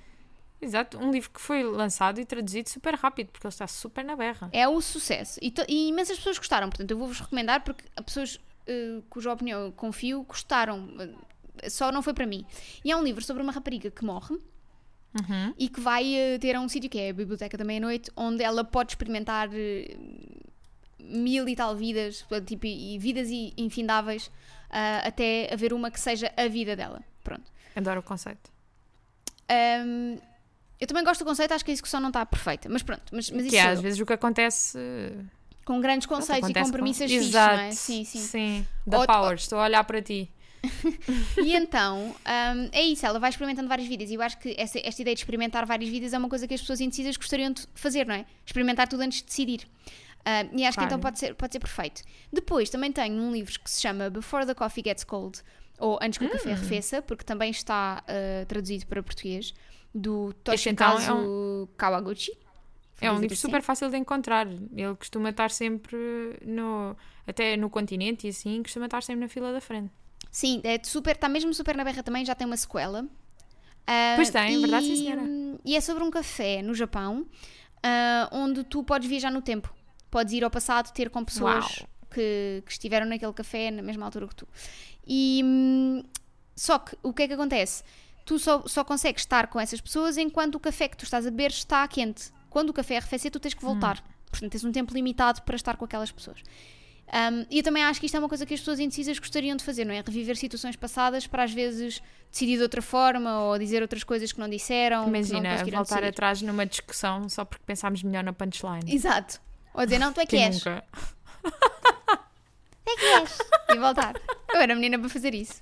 Exato, um livro que foi lançado e traduzido super rápido, porque ele está super na berra. É o sucesso. E, to- e imensas pessoas gostaram, portanto, eu vou-vos recomendar porque as pessoas cuja opinião eu confio gostaram. Eh, Só não foi para mim. E é um livro sobre uma rapariga que morre Uhum. e que vai eh, ter um sítio que é a Biblioteca da Meia-Noite, onde ela pode experimentar eh, mil e tal vidas, tipo, e vidas infindáveis ah, até haver uma que seja a vida dela. Pronto. Adoro o conceito. Ahm, eu também gosto do conceito, acho que a execução não está perfeita, mas pronto, mas, mas Que é, às vezes o que acontece. Com grandes conceitos e acontece com fixes, Exato. não é? Sim, sim. Sim. Da Ou- Power, estou a olhar para ti. E então, hum, é isso, ela vai experimentando várias vidas. E eu acho que essa- esta ideia de experimentar várias vidas é uma coisa que as pessoas indecisas gostariam de fazer, não é? Experimentar tudo antes de decidir. Hum, e acho que Claro. então pode ser, pode ser perfeito. Depois também tenho um livro que se chama Before the Coffee Gets Cold, ou Antes que o Hum. Café Arrefeça, porque também está uh, traduzido para português, do Este então Toshikazu é Kawaguchi. É um livro assim. super fácil de encontrar. Ele costuma estar sempre no. Até no continente e assim, costuma estar sempre na fila da frente. Sim, é super, está mesmo super na berra também, já tem uma sequela. Ah, Pois tem, e, verdade, sim, senhora. E é sobre um café no Japão, ah, onde tu podes viajar no tempo. Podes ir ao passado ter com pessoas que, que estiveram naquele café na mesma altura que tu. E hum, só que o que é que acontece? Tu só, só consegues estar com essas pessoas enquanto o café que tu estás a beber está quente. Quando o café arrefecer, tu tens que voltar. Hum. Portanto, tens um tempo limitado para estar com aquelas pessoas. Um, e eu também acho que isto é uma coisa que as pessoas indecisas gostariam de fazer, não é? Reviver situações passadas para às vezes decidir de outra forma ou dizer outras coisas que não disseram. que não Imagina conseguiram voltar decidir. atrás numa discussão só porque pensámos melhor na punchline. Exato. Ou dizer, não, tu é que Quem és. nunca? Tu é que és. E voltar. Eu era menina para fazer isso.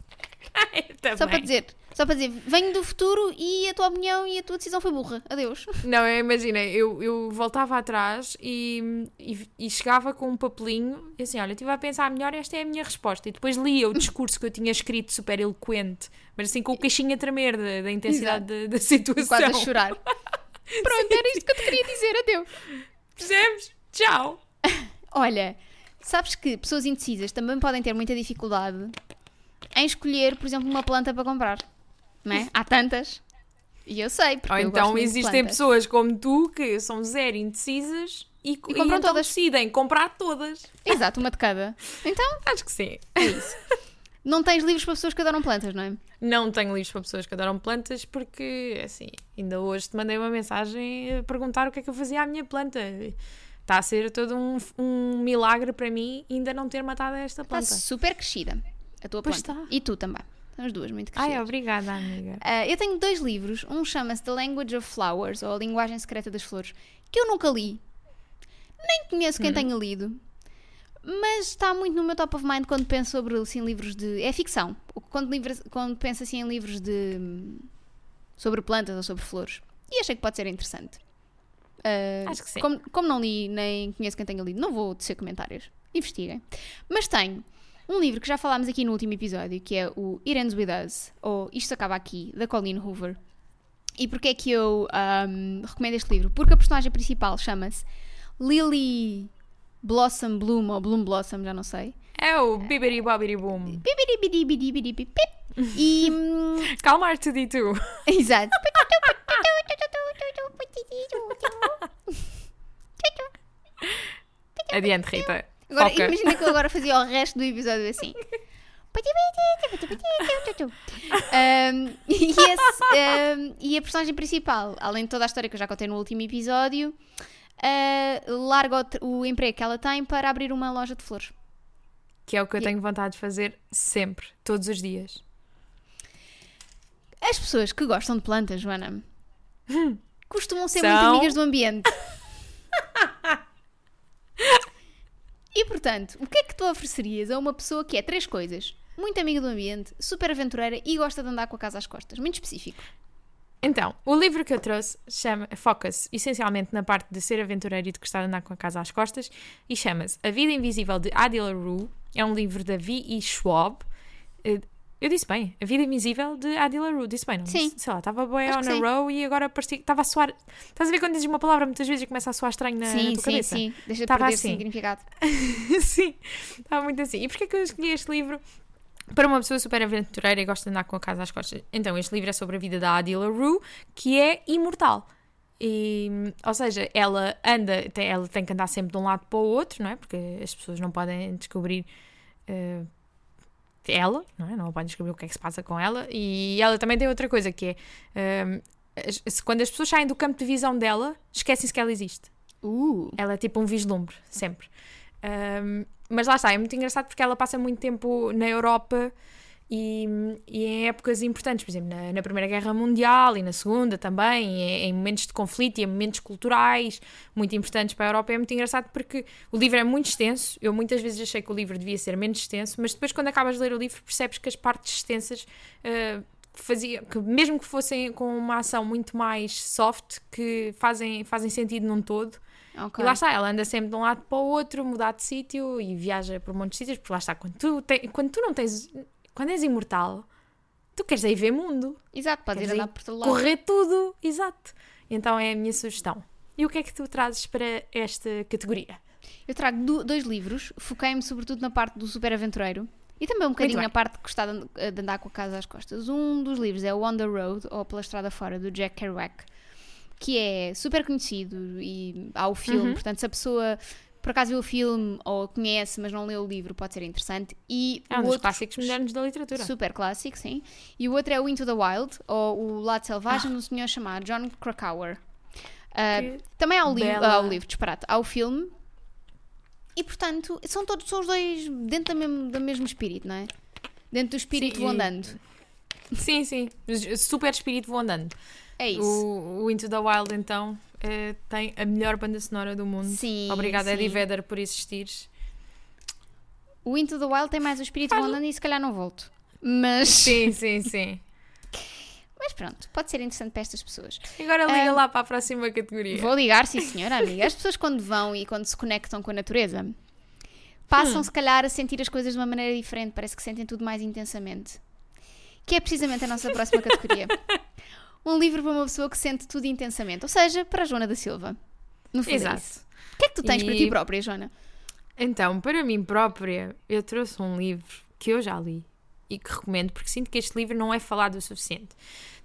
Também. Só para dizer. Só para dizer, venho do futuro e a tua opinião e a tua decisão foi burra. Adeus. Não, eu imagina, eu, eu voltava atrás e, e, e chegava com um papelinho e assim, olha, estive a pensar melhor, esta é a minha resposta. E depois lia o discurso que eu tinha escrito super eloquente, mas assim com o queixinho a tremer da, da intensidade da, da situação. Quase a chorar. Pronto, era isto que eu te queria dizer. Adeus. Percebes? Tchau! Olha, sabes que pessoas indecisas também podem ter muita dificuldade em escolher, por exemplo, uma planta para comprar. Não é? Há tantas. E eu sei, porque Ou eu então existem pessoas como tu que são zero indecisas e, e, compram então todas. decidem comprar todas. Exato, uma de cada. Então, Acho que sim. não tens livros para pessoas que adoram plantas, não é? Não tenho livros para pessoas que adoram plantas porque, assim, ainda hoje te mandei uma mensagem a perguntar o que é que eu fazia à minha planta. Está a ser todo um, um milagre para mim ainda não ter matado esta Está planta. super crescida a tua Pois planta. está. E tu também. São as duas muito crescidas. Ai, obrigada, amiga. Ah, eu tenho dois livros. Um chama-se The Language of Flowers, ou A Linguagem Secreta das Flores, que eu nunca li. Nem conheço Hum. quem tenha lido. Mas está muito no meu top of mind quando penso sobre assim, livros de. É ficção. Quando, livros, quando penso assim, em livros de. hum, sobre plantas ou sobre flores. E achei que pode ser interessante. Ah, Acho que sim. Como, como não li, nem conheço quem tenha lido, não vou tecer comentários. Investiguem. Mas tenho um livro que já falámos aqui no último episódio, que é o It Ends With Us, ou Isto Acaba Aqui, da Colleen Hoover. E porquê é que eu ahm, recomendo este livro? Porque a personagem principal chama-se Lily Blossom Bloom, ou Bloom Blossom, já não sei. É o Bibiri Bobiri Boom. Bibidibidibidibidibip. E. hum, Calma, R2D2. exato. Adiante, Rita. Agora, Foca. imagina que eu agora fazia o resto do episódio assim. Um, e, esse, um, e a personagem principal, além de toda a história que eu já contei no último episódio, uh, larga o, o emprego que ela tem para abrir uma loja de flores. Que é o que eu tenho vontade de fazer sempre, todos os dias. As pessoas que gostam de plantas, Joana, costumam ser São? muito amigas do ambiente. E portanto, o que é que tu oferecerias a uma pessoa que é três coisas? Muito amiga do ambiente, super aventureira e gosta de andar com a casa às costas. Muito específico. Então, o livro que eu trouxe foca-se essencialmente na parte de ser aventureiro e de gostar de andar com a casa às costas e chama-se A Vida Invisível de Adila Rue. É um livro da V.E. Schwab. Eu disse bem, A Vida Invisível de Adila Rue. Disse bem, não? Sim. Sei lá, estava bem on a sim. row e agora parecia estava a soar. Estás a ver quando dizes uma palavra muitas vezes e começa a soar estranho na, na sim, tua sim, cabeça? sim. Deixa de Tava perder assim. significado. Sim, estava muito assim. E porquê que eu escolhi este livro? Para uma pessoa super aventureira e gosta de andar com a casa às costas. Então, este livro é sobre a vida da Adila Rue, que é imortal. E, ou seja, ela anda, ela tem que andar sempre de um lado para o outro, não é? Porque as pessoas não podem descobrir eh, ela, não é? Não podem descobrir o que é que se passa com ela. E ela também tem outra coisa que é se- quando as pessoas saem do campo de visão dela, esquecem-se que ela existe. Uh, Ela é tipo um vislumbre, sempre. Um, mas lá está, é muito engraçado porque ela passa muito tempo na Europa e, e em épocas importantes, por exemplo, na, na, Primeira Guerra Mundial e na Segunda também, em, em, momentos de conflito e em momentos culturais muito importantes para a Europa. É muito engraçado porque o livro é muito extenso. Eu muitas vezes achei que o livro devia ser menos extenso, mas depois, quando acabas de ler o livro, percebes que as partes extensas. Uh, fazia que mesmo que fossem com uma ação muito mais soft que fazem, fazem sentido num todo okay. e lá está, ela anda sempre de um lado para o outro mudar de sítio e viaja por um monte de sítios porque lá está, quando tu, te, quando tu não tens quando és imortal, tu queres aí ver mundo. Exato, podes ir andar por todo lado. Correr tudo, exato. Então é a minha sugestão. E o que é que tu trazes para esta categoria? Eu trago do, dois livros, foquei-me sobretudo na parte do super aventureiro e também um bocadinho na parte de gostar de, de andar com a casa às costas. Um dos livros é o On the Road, ou Pela Estrada Fora, do Jack Kerouac, que é super conhecido e há o filme, uhum. portanto, se a pessoa por acaso viu o filme ou conhece, mas não leu o livro, pode ser interessante. E é um dos outro, clássicos modernos da literatura. Super clássico, sim. E o outro é o Into the Wild, ou O Lado Selvagem, ah. de um senhor chamado John Krakauer. Uh, também há o, livro, há o livro, disparate. Há o filme. E, portanto, são todos são os dois dentro do mesmo, do mesmo espírito, não é? Dentro do espírito sim, vou andando. Sim, sim. Super espírito vou andando. É isso. O, o Into the Wild, então, é, tem a melhor banda sonora do mundo. Sim. Obrigada, sim. Eddie Vedder, por existires. O Into the Wild tem mais o espírito Faz... andando e se calhar não volto. Mas. Sim, sim, sim. Mas pronto, pode ser interessante para estas pessoas. Agora liga um, lá para a próxima categoria. Vou ligar, sim senhora, amiga. As pessoas quando vão e quando se conectam com a natureza passam hum. se calhar a sentir as coisas de uma maneira diferente, parece que sentem tudo mais intensamente. Que é precisamente a nossa próxima categoria. um livro para uma pessoa que sente tudo intensamente. Ou seja, para a Joana da Silva. No fundo é Exato. É o que é que tu tens e... para ti própria, Joana? Então, para mim própria, eu trouxe um livro que eu já li e que recomendo porque sinto que este livro não é falado o suficiente.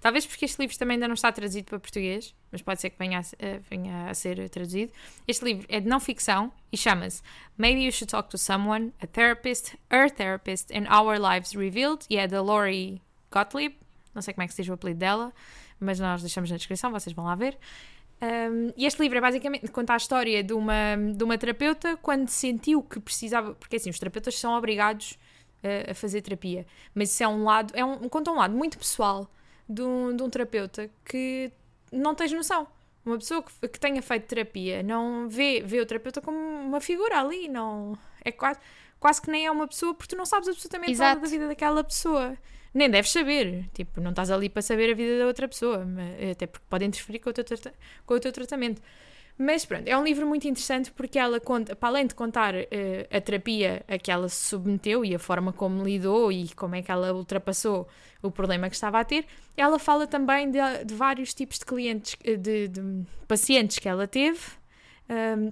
Talvez porque este livro também ainda não está traduzido para português, mas pode ser que venha a, eh, venha a ser traduzido. Este livro é de não ficção e chama-se Maybe You Should Talk to Someone, a Therapist, Her Therapist and Our Lives Revealed, e é da Lori Gottlieb, não sei como é que se diz o apelido dela, mas nós deixamos na descrição, vocês vão lá ver. Um, e este livro é basicamente conta a história de uma, de uma terapeuta quando sentiu que precisava, porque assim, os terapeutas são obrigados uh, a fazer terapia, mas isso é um lado, é um, conta um lado muito pessoal de um, de um terapeuta que não tens noção. Uma pessoa que, que tenha feito terapia não vê, vê o terapeuta como uma figura ali, não é quase, quase que nem é uma pessoa porque tu não sabes absolutamente Exato. nada da vida daquela pessoa nem deves saber. Tipo, não estás ali para saber a vida da outra pessoa, até porque pode interferir com o teu, com o teu tratamento. Mas pronto, é um livro muito interessante porque ela conta, para além de contar uh, a terapia a que ela se submeteu e a forma como lidou e como é que ela ultrapassou o problema que estava a ter, ela fala também de, de vários tipos de clientes, eh, de, de pacientes que ela teve. Um,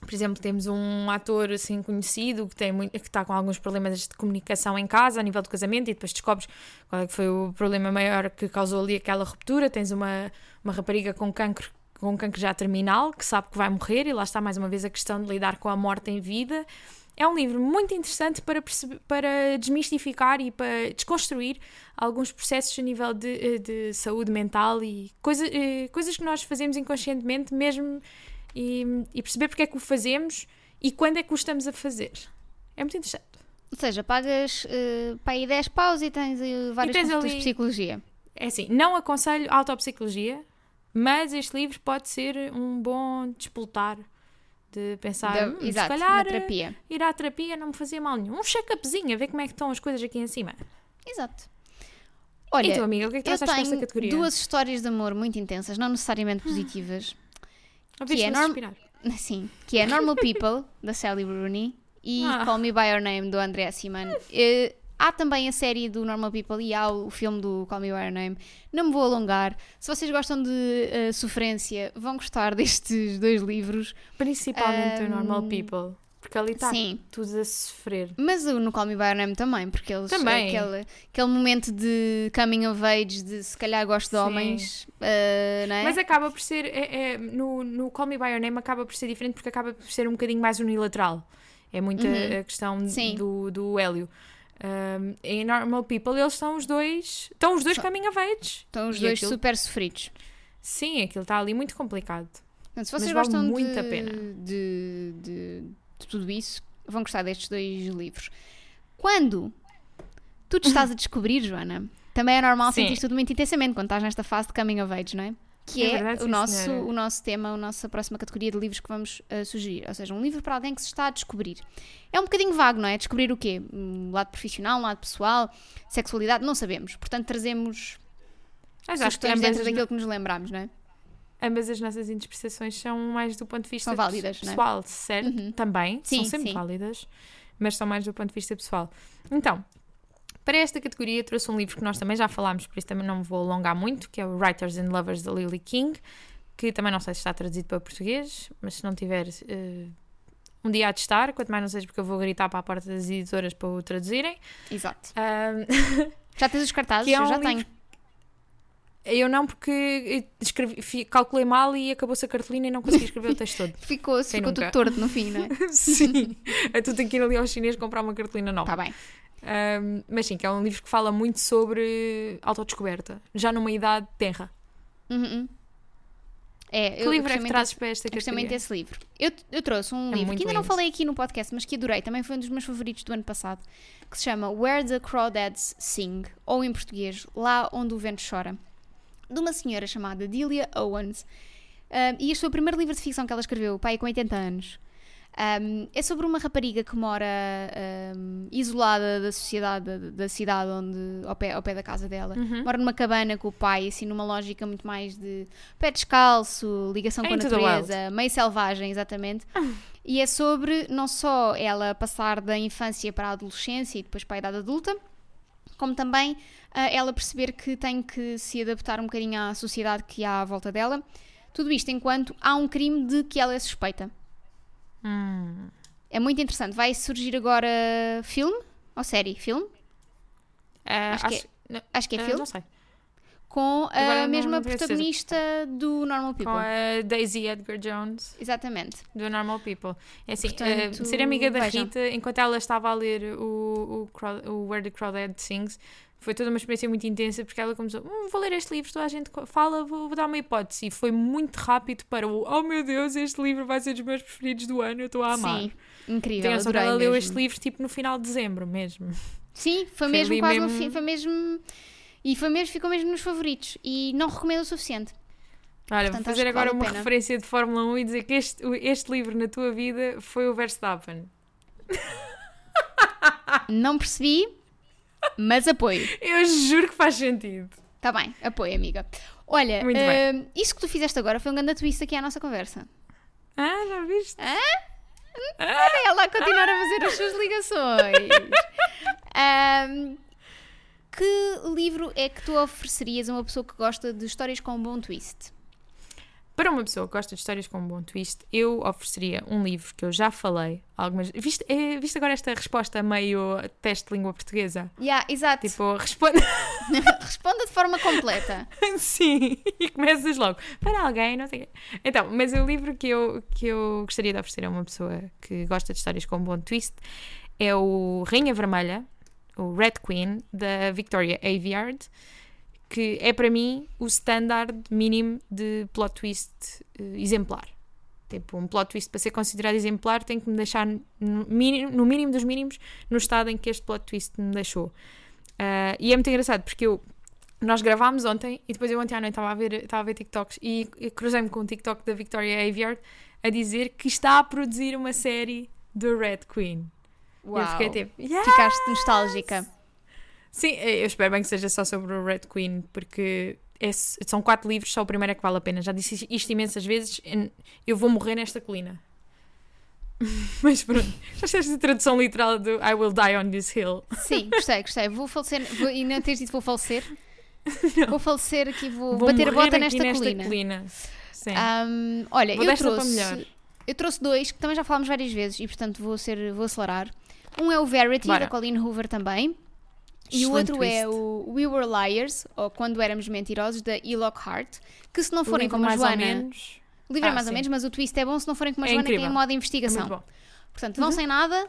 por exemplo, temos um ator assim conhecido que tem muito, que está com alguns problemas de comunicação em casa a nível do casamento e depois descobres qual é que foi o problema maior que causou ali aquela ruptura. Tens uma, uma rapariga com cancro com cancro já terminal que sabe que vai morrer e lá está mais uma vez a questão de lidar com a morte em vida. É um livro muito interessante para, para desmistificar e para desconstruir alguns processos a nível de, de saúde mental e coisa, eh, coisas que nós fazemos inconscientemente, mesmo e, e perceber porque é que o fazemos e quando é que o estamos a fazer. É muito interessante. Ou seja, pagas uh, para aí 10 paus e tens uh, várias e ali... de psicologia. É assim, não aconselho autopsicologia, mas este livro pode ser um bom despoltar de pensar, de, hum, exato, se calhar terapia. ir à terapia não me fazia mal nenhum. Um check-upzinho, a ver como é que estão as coisas aqui em cima. Exato. Olha, e tu, amiga, o que é que achas desta categoria? duas histórias de amor muito intensas, não necessariamente positivas, que é, norm... Sim, que é Normal People, da Sally Rooney, e ah. Call Me By Your Name, do André Simon. Uh, há também a série do Normal People e há o filme do Call Me By Your Name. Não me vou alongar. Se vocês gostam de uh, sofrência, vão gostar destes dois livros. Principalmente um, do Normal People. Porque ali está tudo a sofrer. Mas no Call Me By Your Name também, porque eles também. Aquele, aquele momento de coming of age, de se calhar gosto de Sim. homens, uh, não é? Mas acaba por ser, é, é, no, no Call Me By Your Name acaba por ser diferente porque acaba por ser um bocadinho mais unilateral. É muito uhum. a, a, questão do, do Hélio. Um, em Normal People eles são os dois, estão os dois so, coming of age. Estão os dois aquilo, super sofridos. Sim, aquilo está ali muito complicado. Então, se vocês Mas gostam vale muito de, a pena. De, de de tudo isso, vão gostar destes dois livros. Quando tu te estás a descobrir, Joana, também é normal Sim. sentir tudo muito intensamente quando estás nesta fase de coming of age, não é? Que É é, verdade, o, sim, nosso, senhora. o nosso tema, a nossa próxima categoria de livros que vamos uh, sugerir. Ou seja, um livro para alguém que se está a descobrir. É um bocadinho vago, não é? Descobrir o quê? Um lado profissional, um lado pessoal, sexualidade, não sabemos. Portanto, trazemos Mas acho que dentro daquilo que nos lembramos, não é? Ambas as nossas interpretações são mais do ponto de vista válidas, é? pessoal, certo? Uhum. Também, Sim, são sempre sim. válidas, mas são mais do ponto de vista pessoal. Então, para esta categoria trouxe um livro que nós também já falámos, por isso também não me vou alongar muito, que é o Writers and Lovers da Lily King, que também não sei se está traduzido para português, mas se não tiver, eh, um dia há de estar, quanto mais não seja porque eu vou gritar para a porta das editoras para o traduzirem. Exato. Ahm, Já tens os cartazes? Que é Eu um já livro- tenho. Eu não, porque escrevi, calculei mal e acabou-se a cartolina e não consegui escrever o texto todo. Ficou, Quem ficou tudo torto no fim, não é? Sim. Tu tens que ir ali ao chinês comprar uma cartolina nova. Está Tá bem. Um, mas sim, que é um livro que fala muito sobre autodescoberta, já numa idade tenra. Uhum. É, Que eu, livro é que trazes para esta muito categoria? desse livro. Eu, eu trouxe um É livro que ainda não lindo. falei aqui no podcast, mas que adorei, também foi um dos meus favoritos do ano passado, que se chama Where the Crawdads Sing, ou em português, Lá Onde o Vento Chora, de uma senhora chamada Delia Owens. Um, e este foi o primeiro livro de ficção que ela escreveu, pai com 80 anos. Um, é sobre uma rapariga que mora um, isolada da sociedade da, da cidade onde, ao, pé, ao pé da casa dela. Uhum. Mora numa cabana com o pai, assim, numa lógica muito mais de pé descalço, ligação com a Into the natureza, meio selvagem, exatamente. E é sobre não só ela passar da infância para a adolescência e depois para a idade adulta, como também ah, ela perceber que tem que se adaptar um bocadinho à sociedade que há à volta dela. Tudo isto enquanto há um crime de que ela é suspeita. Hum. É muito interessante. Vai surgir agora filme ou série? Filme? Ah, Acho que é- não, Acho que é ah, filme. Não sei. Com a mesma não protagonista do Normal People. Com a Daisy Edgar Jones, Exatamente. do Normal People. É assim, Portanto, ah, ser amiga da vejam. Rita, enquanto ela estava a ler o, o, o Where the Crawdad Sings, foi toda uma experiência muito intensa, porque ela começou, hum, vou ler este livro, toda a gente fala, vou, vou dar uma hipótese. E foi muito rápido para o, oh meu Deus, este livro vai ser dos meus preferidos do ano, eu estou a amar. Sim, incrível. Adorei ela leu mesmo. este livro tipo no final de dezembro mesmo. Sim, foi Foi mesmo quase no mesmo- fim, foi mesmo. E foi mesmo, ficou mesmo nos favoritos. E não recomendo o suficiente. Olha, Portanto, vou fazer agora vale uma referência de Fórmula 1 e dizer que este, este livro na tua vida foi o Verstappen. Não percebi, mas apoio. Eu juro que faz sentido. Está bem, apoio, amiga. Olha, hum, isso que tu fizeste agora foi um grande twist aqui à nossa conversa. Ah, já viste? Para ela a continuar a fazer as suas ligações. Hum, que livro é que tu oferecerias a uma pessoa que gosta de histórias com um bom twist? Para uma pessoa que gosta de histórias com um bom twist, eu ofereceria um livro que eu já falei algumas Viste, é, viste agora esta resposta meio teste de língua portuguesa? Yeah, exato. Tipo, responde Responda de forma completa. sim e começas logo. Para alguém, não sei. Então, mas o livro que eu, que eu gostaria de oferecer a uma pessoa que gosta de histórias com um bom twist é o Rainha Vermelha, o Red Queen, da Victoria Aveyard, que é para mim o standard mínimo de plot twist eh, exemplar. Tipo, um plot twist para ser considerado exemplar tem que me deixar no mínimo, no mínimo dos mínimos no estado em que este plot twist me deixou. Ah, e é muito engraçado porque eu nós gravámos ontem e depois eu ontem à noite estava a ver, estava a ver TikToks e, e cruzei-me com um TikTok da Victoria Aveyard a dizer que está a produzir uma série do Red Queen. Uau. eu fiquei tipo, yeah! Ficaste nostálgica. Sim, eu espero bem que seja só sobre o Red Queen, porque esse- são quatro livros, só o primeiro é que vale a pena. Já disse isto imensas vezes, eu vou morrer nesta colina. Mas pronto, já disseste a tradução literal do I will die on this hill. Sim, gostei, gostei. Vou falecer. Vou, e não tens dito vou falecer? Vou falecer aqui, vou, Vou bater a bota nesta, nesta colina. Sim. Ahm, olha, Vou eu trouxe, eu trouxe dois que também já falámos várias vezes e portanto vou, ser, vou acelerar. Um é o Verity, Bora. da Colleen Hoover também. E o outro é twist. o We Were Liars, ou Quando Éramos Mentirosos, da Enoch Hart. Que se não forem como a mais ou Joana. menos. O livro é Ah, mais ou sim. menos, mas o twist é bom se não forem como a É Joana, que é em incrível. modo É investigação. muito bom. Portanto, vão sem nada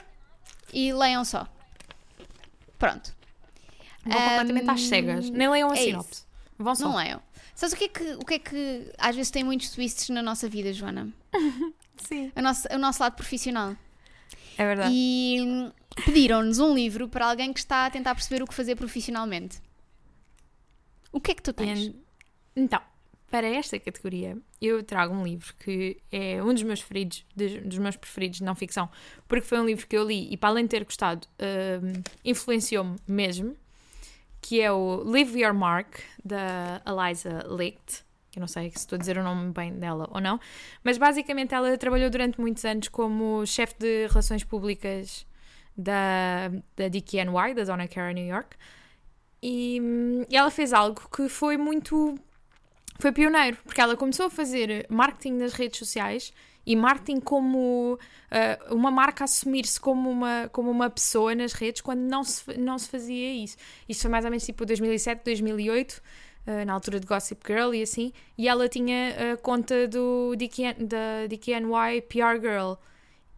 e leiam só. Pronto. Vão completamente às cegas. Nem leiam a é sinopse. Vão só. Não leiam. Sabes o que, é que, o que é que às vezes tem muitos twists na nossa vida, Joana? Sim. O nosso, o nosso lado profissional. É verdade. E pediram-nos um livro para alguém que está a tentar perceber o que fazer profissionalmente. O que é que tu tens? Então, para esta categoria, eu trago um livro que é um dos meus preferidos, dos, meus preferidos de não ficção, porque foi um livro que eu li e, para além de ter gostado, hum, influenciou-me mesmo, que é o Leave Your Mark, da Eliza Licht. Eu não sei se estou a dizer o nome bem dela ou não, mas basicamente ela trabalhou durante muitos anos como chefe de relações públicas da, da DKNY, da Donna Cara New York, e, e ela fez algo que foi muito. Foi pioneiro, porque ela começou a fazer marketing nas redes sociais e marketing como ah, uma marca assumir-se como uma, como uma pessoa nas redes quando não se, não se fazia isso. Isto foi mais ou menos tipo 2007, 2008, ah, na altura de Gossip Girl e assim, e ela tinha a conta do DKN, da DKNY PR Girl.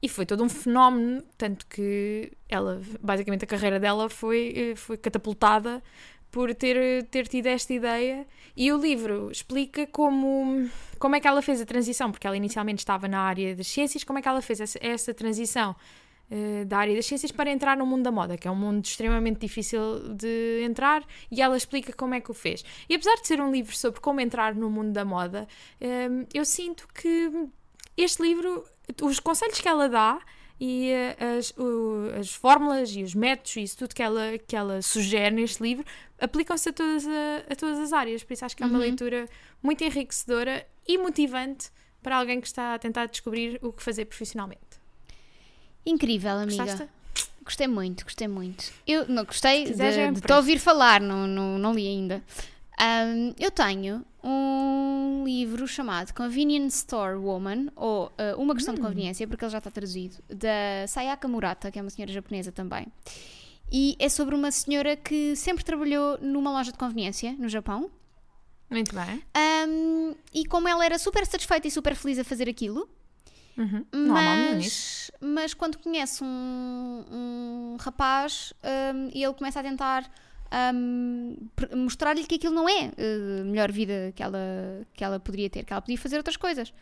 E foi todo um fenómeno, tanto que ela, basicamente a carreira dela foi, eh, foi catapultada por ter, ter tido esta ideia. E o livro explica como, como é que ela fez a transição, porque ela inicialmente estava na área das ciências, como é que ela fez essa, essa transição da área das ciências para entrar no mundo da moda, que é um mundo extremamente difícil de entrar, e ela explica como é que o fez. E apesar de ser um livro sobre como entrar no mundo da moda, eh, eu sinto que este livro, os conselhos que ela dá e eh, as, o- as fórmulas e os métodos e isso tudo que ela, que ela sugere neste livro aplicam-se a todas, a, a todas as áreas. Por isso acho que é uma Uhum. leitura muito enriquecedora e motivante para alguém que está a tentar descobrir o que fazer profissionalmente. Incrível, amiga. Gostaste? Gostei muito, gostei muito. Eu não gostei de, de empresto. ouvir falar, não, não, não li ainda. Ahm, eu tenho um livro chamado Convenience Store Woman, ou ah, Uma Questão de Hum. Conveniência, porque ele já está traduzido, da Sayaka Murata, que é uma senhora japonesa também. E é sobre uma senhora que sempre trabalhou numa loja de conveniência no Japão. Muito bem. Ahm, e como ela era super satisfeita e super feliz a fazer aquilo, Uhum. Mas, mas quando conhece um, um rapaz hum, e ele começa a tentar pr- mostrar-lhe que aquilo não é eh, a melhor vida que ela, que ela poderia ter, que ela podia fazer outras coisas.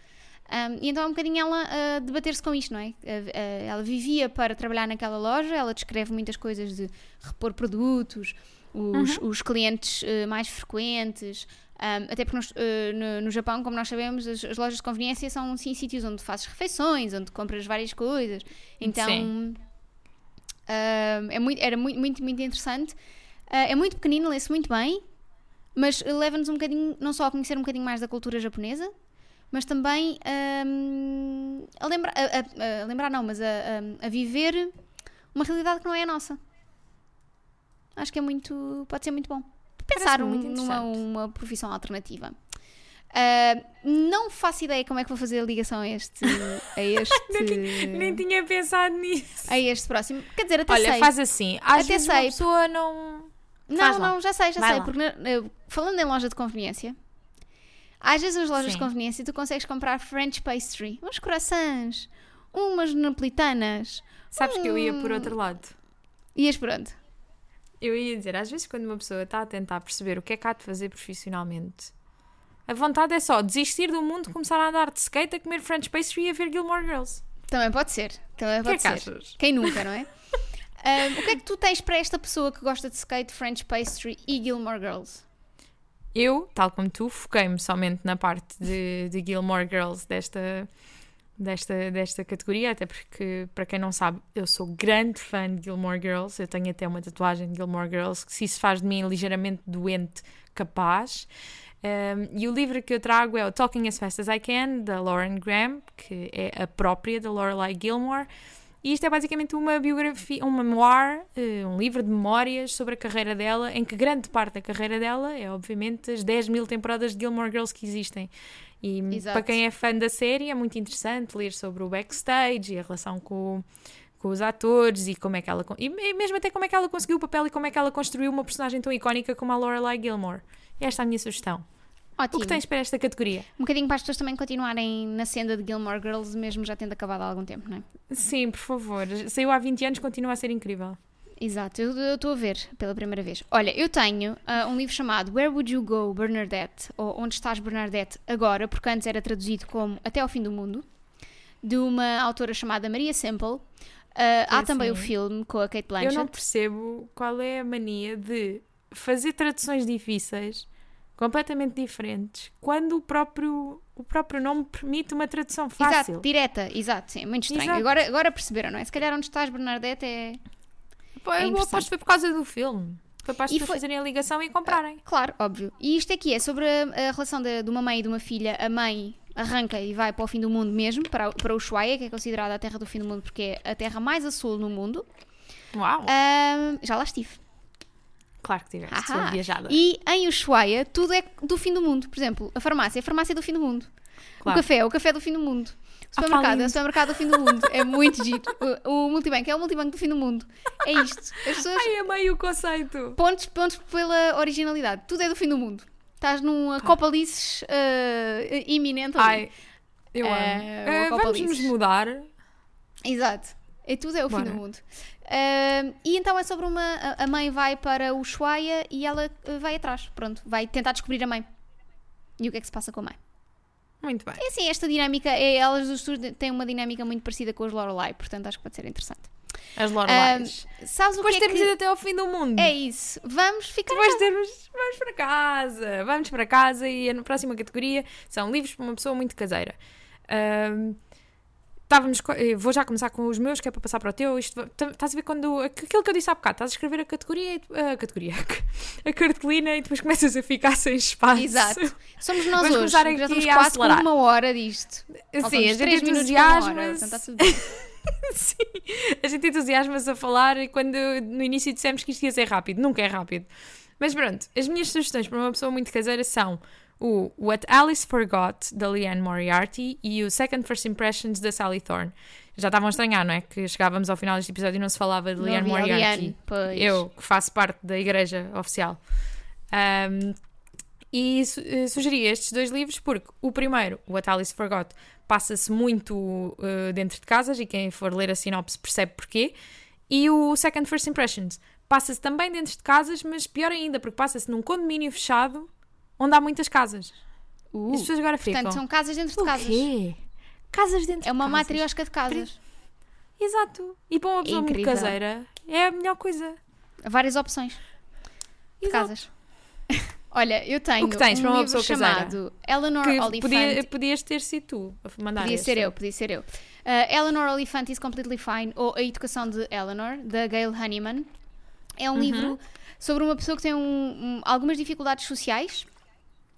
Hum, e então é um bocadinho ela a debater-se com isto, não é? Eh, eh, ela vivia para trabalhar naquela loja, ela descreve muitas coisas de repor produtos, os, os clientes eh, mais frequentes, um, até porque nós, eh, no, no Japão, como nós sabemos, as, as lojas de conveniência são sim sítios onde fazes refeições, onde compras várias coisas. Então Sim. um, é muito, era muito, muito, muito interessante. Ah, é muito pequenino, lê-se muito bem, mas leva-nos um bocadinho, não só a conhecer um bocadinho mais da cultura japonesa, mas também hum, a, lembra, a, a- a lembrar, não, mas a, a- a viver uma realidade que não é a nossa. Acho que é muito. pode ser muito bom. Pensar um- numa uma profissão alternativa. Ah, não faço ideia como é que vou fazer a ligação a este. A este, Nem tinha pensado nisso. a este próximo. Quer dizer, até Olha, sei. faz assim. Às Até vezes sei. pessoa não. Não, não, já sei, já Vai sei. lá. Porque na- falando em loja de conveniência, às vezes nas lojas Sim. de conveniência tu consegues comprar French pastry, uns croissants, umas napolitanas. Sabes que eu ia por outro lado. Ias por onde? Eu ia dizer, às vezes quando uma pessoa está a tentar perceber o que é que há de fazer profissionalmente, a vontade é só desistir do mundo, começar a andar de skate, a comer French pastry e a ver Gilmore Girls. Também pode ser. Também que é pode que ser. achas? Quem nunca, não é? Ahm, o que é que tu tens para esta pessoa que gosta de skate, French pastry e Gilmore Girls? Eu, tal como tu, foquei-me somente na parte de, de Gilmore Girls desta, desta, desta categoria, até porque, para quem não sabe, eu sou grande fã de Gilmore Girls. Eu tenho até uma tatuagem de Gilmore Girls que, se isso faz de mim ligeiramente doente, capaz. Um, e o livro que eu trago é o Talking as Fast as I Can, da Lauren Graham, que é a própria da Lorelai Gilmore. E isto é basicamente uma biografia, um memoir, eh, um livro de memórias sobre a carreira dela, em que grande parte da carreira dela é, obviamente, as 10 mil temporadas de Gilmore Girls que existem. E Exato. para quem é fã da série é muito interessante ler sobre o backstage e a relação com, com os atores e como é que ela e me- mesmo até como é que ela conseguiu o papel e como é que ela construiu uma personagem tão icónica como a Lorelai Gilmore. Esta é a minha sugestão. O Ótimo. que tens para esta categoria? Um bocadinho para as pessoas também continuarem na senda de Gilmore Girls, mesmo já tendo acabado há algum tempo, não é? Sim, por favor. Saiu há 20 anos, continua a ser incrível. Exato, eu eu estou a ver pela primeira vez. Olha, eu tenho ah, um livro chamado Where Would You Go, Bernadette? Ou Onde Estás, Bernadette? Agora, porque antes era traduzido como Até ao Fim do Mundo, de uma autora chamada Maria Semple. Uh, há também o filme com a Kate Eu Blanchett. não percebo qual é a mania de fazer traduções difíceis, completamente diferentes, quando o próprio, o próprio nome permite uma tradução fácil. Exato, direta, exato, sim, muito estranho. Exato. Agora, agora perceberam, não é? Se calhar onde estás, Bernadette, é. Pô, É eu aposto que foi por causa do filme. Foi para as pessoas foi- fazerem a ligação e comprarem. Claro, óbvio. E isto aqui é sobre a, a relação de, de uma mãe e de uma filha. A mãe arranca e vai para o fim do mundo mesmo, para, para Ushuaia, que é considerada a terra do fim do mundo porque é a terra mais a sul no mundo. Uau! Já lá estive. Claro que tiveste, sou viajada. E em Ushuaia, tudo é do fim do mundo. Por exemplo, a farmácia é a farmácia do fim do mundo. Claro. O café é o café do fim do mundo. Supermercado é o supermercado do fim do mundo. É muito giro. O, o multibanco é o multibanco do fim do mundo. É isto. As pessoas. Ai, amei o conceito! Pontos, pontos pela originalidade. Tudo é do fim do mundo. Estás num Copalices uh, iminente ali. Ai, eu amo. Eh, Eh, o vamos Copalices. nos mudar. Exato. E tudo é o fim Bora. do mundo. Uh, e então é sobre uma. a- mãe vai para o Ushuaia e ela uh, vai atrás. Pronto. Vai tentar descobrir a mãe. E o que é que se passa com a mãe? Muito bem. É assim, esta dinâmica, é, elas dos têm uma dinâmica muito parecida com os Lorelai, portanto acho que pode ser interessante. As Lorelais. Sabes o Depois que é termos que... ido até ao fim do mundo. É isso. Vamos ficar... Depois termos. Vamos para casa. Vamos para casa e a próxima categoria são livros para uma pessoa muito caseira. Ahm, Estávamos, eh, vou já começar com os meus, que é para passar para o teu. Isto, tá- estás a ver quando. Aquilo que eu disse há bocado, estás a escrever a categoria, a categoria, a cartolina e depois começas a ficar sem espaço. Exato. Somos nós Vamos hoje, que já aqui estamos a quase com uma hora disto. Sim, Faltam-nos a gente três minutos para uma hora, entusiasma portanto, está tudo bem. Sim, a gente entusiasma-se a falar e quando no início dissemos que isto ia ser rápido, nunca é rápido. Mas pronto, as minhas sugestões para uma pessoa muito caseira são o What Alice Forgot, da Leanne Moriarty, e o Second First Impressions, da Sally Thorne. Já estavam a estranhar, não é? Que chegávamos ao final deste episódio e não se falava de Leanne Moriarty. Liane, pois. Eu, que faço parte da igreja oficial. Um, e su eh, sugeri estes dois livros porque o primeiro, o What Alice Forgot, passa-se muito uh, dentro de casas e quem for ler a sinopse percebe porquê. E o Second First Impressions passa-se também dentro de casas, mas pior ainda, porque passa-se num condomínio fechado onde há muitas casas. Uh, e as pessoas agora ficam. portanto, são casas dentro de o casas. quê? Casas dentro É uma de casas. matriosca de casas. Exato. E para uma pessoa muito Incrível. caseira é a melhor coisa. Várias opções de Exato. casas. Olha, eu tenho O que tens um para uma livro pessoa caseira? chamado Eleanor Que Oliphant. podia, podias ter sido tu a mandar Podia este. ser eu, podia ser eu. Uh, Eleanor Oliphant is Completely Fine, ou A Educação de Eleanor, da Gail Honeyman. É Uhum. um livro sobre uma pessoa que tem um- um- algumas dificuldades sociais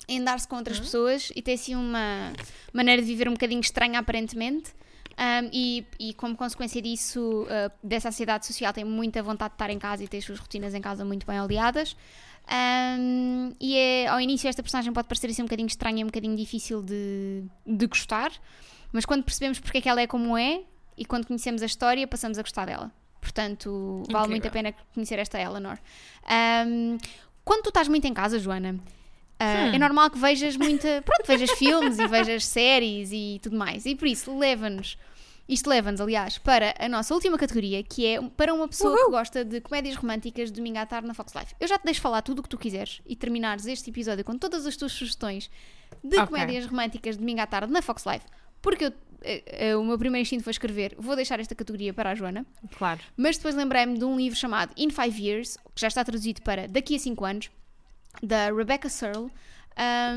em dar-se com Uhum. outras pessoas e tem assim uma maneira de viver um bocadinho estranha, aparentemente. Um, e, e como consequência disso, uh, dessa ansiedade social, tem muita vontade de estar em casa e ter as suas rotinas em casa muito bem aliadas. Um, e é, ao início esta personagem pode parecer assim um bocadinho estranha, um bocadinho difícil de, de gostar, mas quando percebemos porque é que ela é como é e quando conhecemos a história, passamos a gostar dela. Portanto, vale Incrível. muito a pena conhecer esta Eleanor. Um, quando tu estás muito em casa, Joana, Hum. é normal que vejas muita. Pronto, vejas filmes e vejas séries e tudo mais. E por isso, leva-nos. Isto leva-nos, aliás, para a nossa última categoria, que é para uma pessoa que gosta de comédias românticas de domingo à tarde na Fox Life. Eu já te deixo falar tudo o que tu quiseres e terminares este episódio com todas as tuas sugestões de Ok. comédias românticas de domingo à tarde na Fox Life, porque eu- eh, eh, o meu primeiro instinto foi escrever, vou deixar esta categoria para a Joana. Claro. Mas depois lembrei-me de um livro chamado In Five Years, que já está traduzido para Daqui a 5 anos, da Rebecca Searle,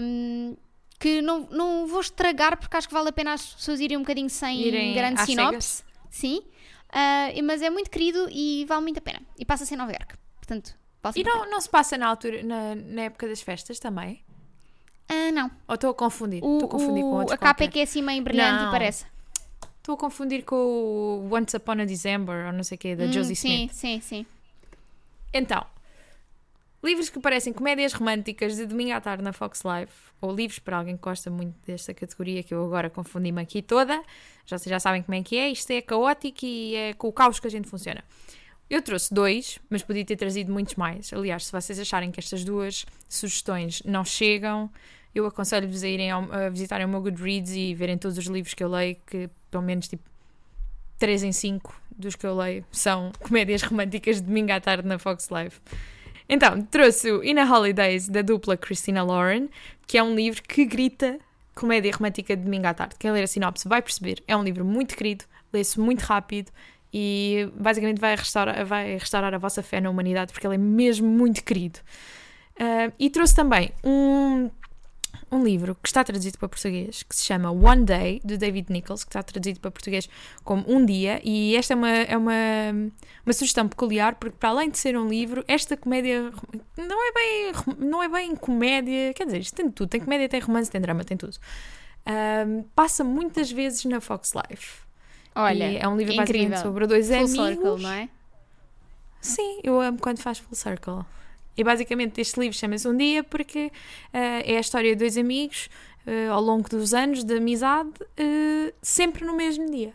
um, que não, não vou estragar porque acho que vale a pena as pessoas irem um bocadinho sem Irem grande sinopse. Sim, Ah, mas é muito querido e vale muito a pena. E passa-se em Nova York. Portanto, E não, não se passa na altura, na, na época das festas também? Ah, não. Ou estou a confundir? O, Estou a confundir com o- outro a capa é que é assim meio brilhante Não. e parece. Estou a confundir com o Once Upon a December, ou não sei o quê, da Hum, Josie sim, Smith. sim, sim. Então, livros que parecem comédias românticas de domingo à tarde na Fox Live, ou livros para alguém que gosta muito desta categoria, que eu agora confundi-me aqui toda, já, vocês já sabem como é que é, isto é caótico e é com o caos que a gente funciona. Eu trouxe dois, mas podia ter trazido muitos mais. Aliás, se vocês acharem que estas duas sugestões não chegam, eu aconselho-vos a irem ao- a visitarem o meu Goodreads e verem todos os livros que eu leio, que pelo menos tipo 3 em 5 dos que eu leio são comédias românticas de domingo à tarde na Fox Live. Então, trouxe o In a Holidays da dupla Christina Lauren, que é um livro que grita comédia romântica de domingo à tarde. Quem ler a sinopse vai perceber. É um livro muito querido, lê-se muito rápido e basicamente vai restaurar, vai restaurar a vossa fé na humanidade porque ele é mesmo muito querido. Uh, e trouxe também um, um livro que está traduzido para português que se chama One Day, de David Nichols, que está traduzido para português como Um Dia, e esta é uma, é uma, uma sugestão peculiar porque, para além de ser um livro, esta comédia não é bem, não é bem comédia, quer dizer, isto tem tudo: tem comédia, tem romance, tem drama, tem tudo. Uh, passa muitas vezes na Fox Life. Olha, E é um livro incrível. basicamente sobre dois Full amigos. circle, não é? Sim, eu amo quando faz full circle. E basicamente este livro chama-se Um Dia porque eh, é a história de dois amigos eh, ao longo dos anos de amizade, eh, sempre no mesmo dia.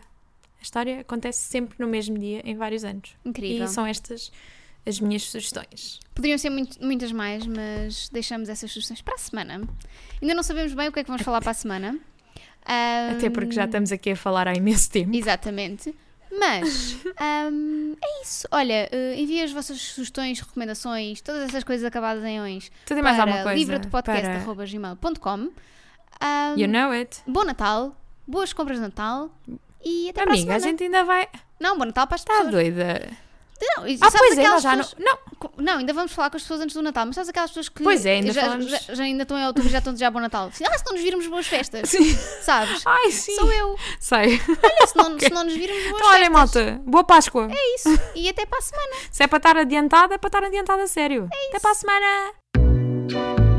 A história acontece sempre no mesmo dia, em vários anos. Incrível. E são estas as minhas sugestões. Poderiam ser muito- muitas mais, mas deixamos essas sugestões para a semana. Ainda não sabemos bem o que é que vamos falar para a semana. Até porque já estamos aqui a falar há imenso tempo. Exatamente. Mas ahm, é isso. Olha, uh, envia as vossas sugestões, recomendações, todas essas coisas acabadas em ões Tu tem mais para alguma coisa? livradepodcast.gmail.com Para... You know it. Bom Natal, boas compras de Natal e até Amiga, para a a gente ainda vai. Não, bom Natal para as Está doida. Não, Ah, pois é, já não. pessoas- Não, Não, ainda vamos falar com as pessoas antes do Natal, mas sabes aquelas pessoas que Pois é, ainda já, falamos. já, já ainda estão em outubro e já estão a desejar bom Natal. Assim, ah, se não nos virmos boas festas, Sim. sabes? Ai, sim. Sou eu. Sei. Se não, se não nos virmos boas Então, olha, festas. malta. Boa Páscoa. É isso. E até para a semana. Se é para estar adiantada, é para estar adiantada a sério. Até para a semana.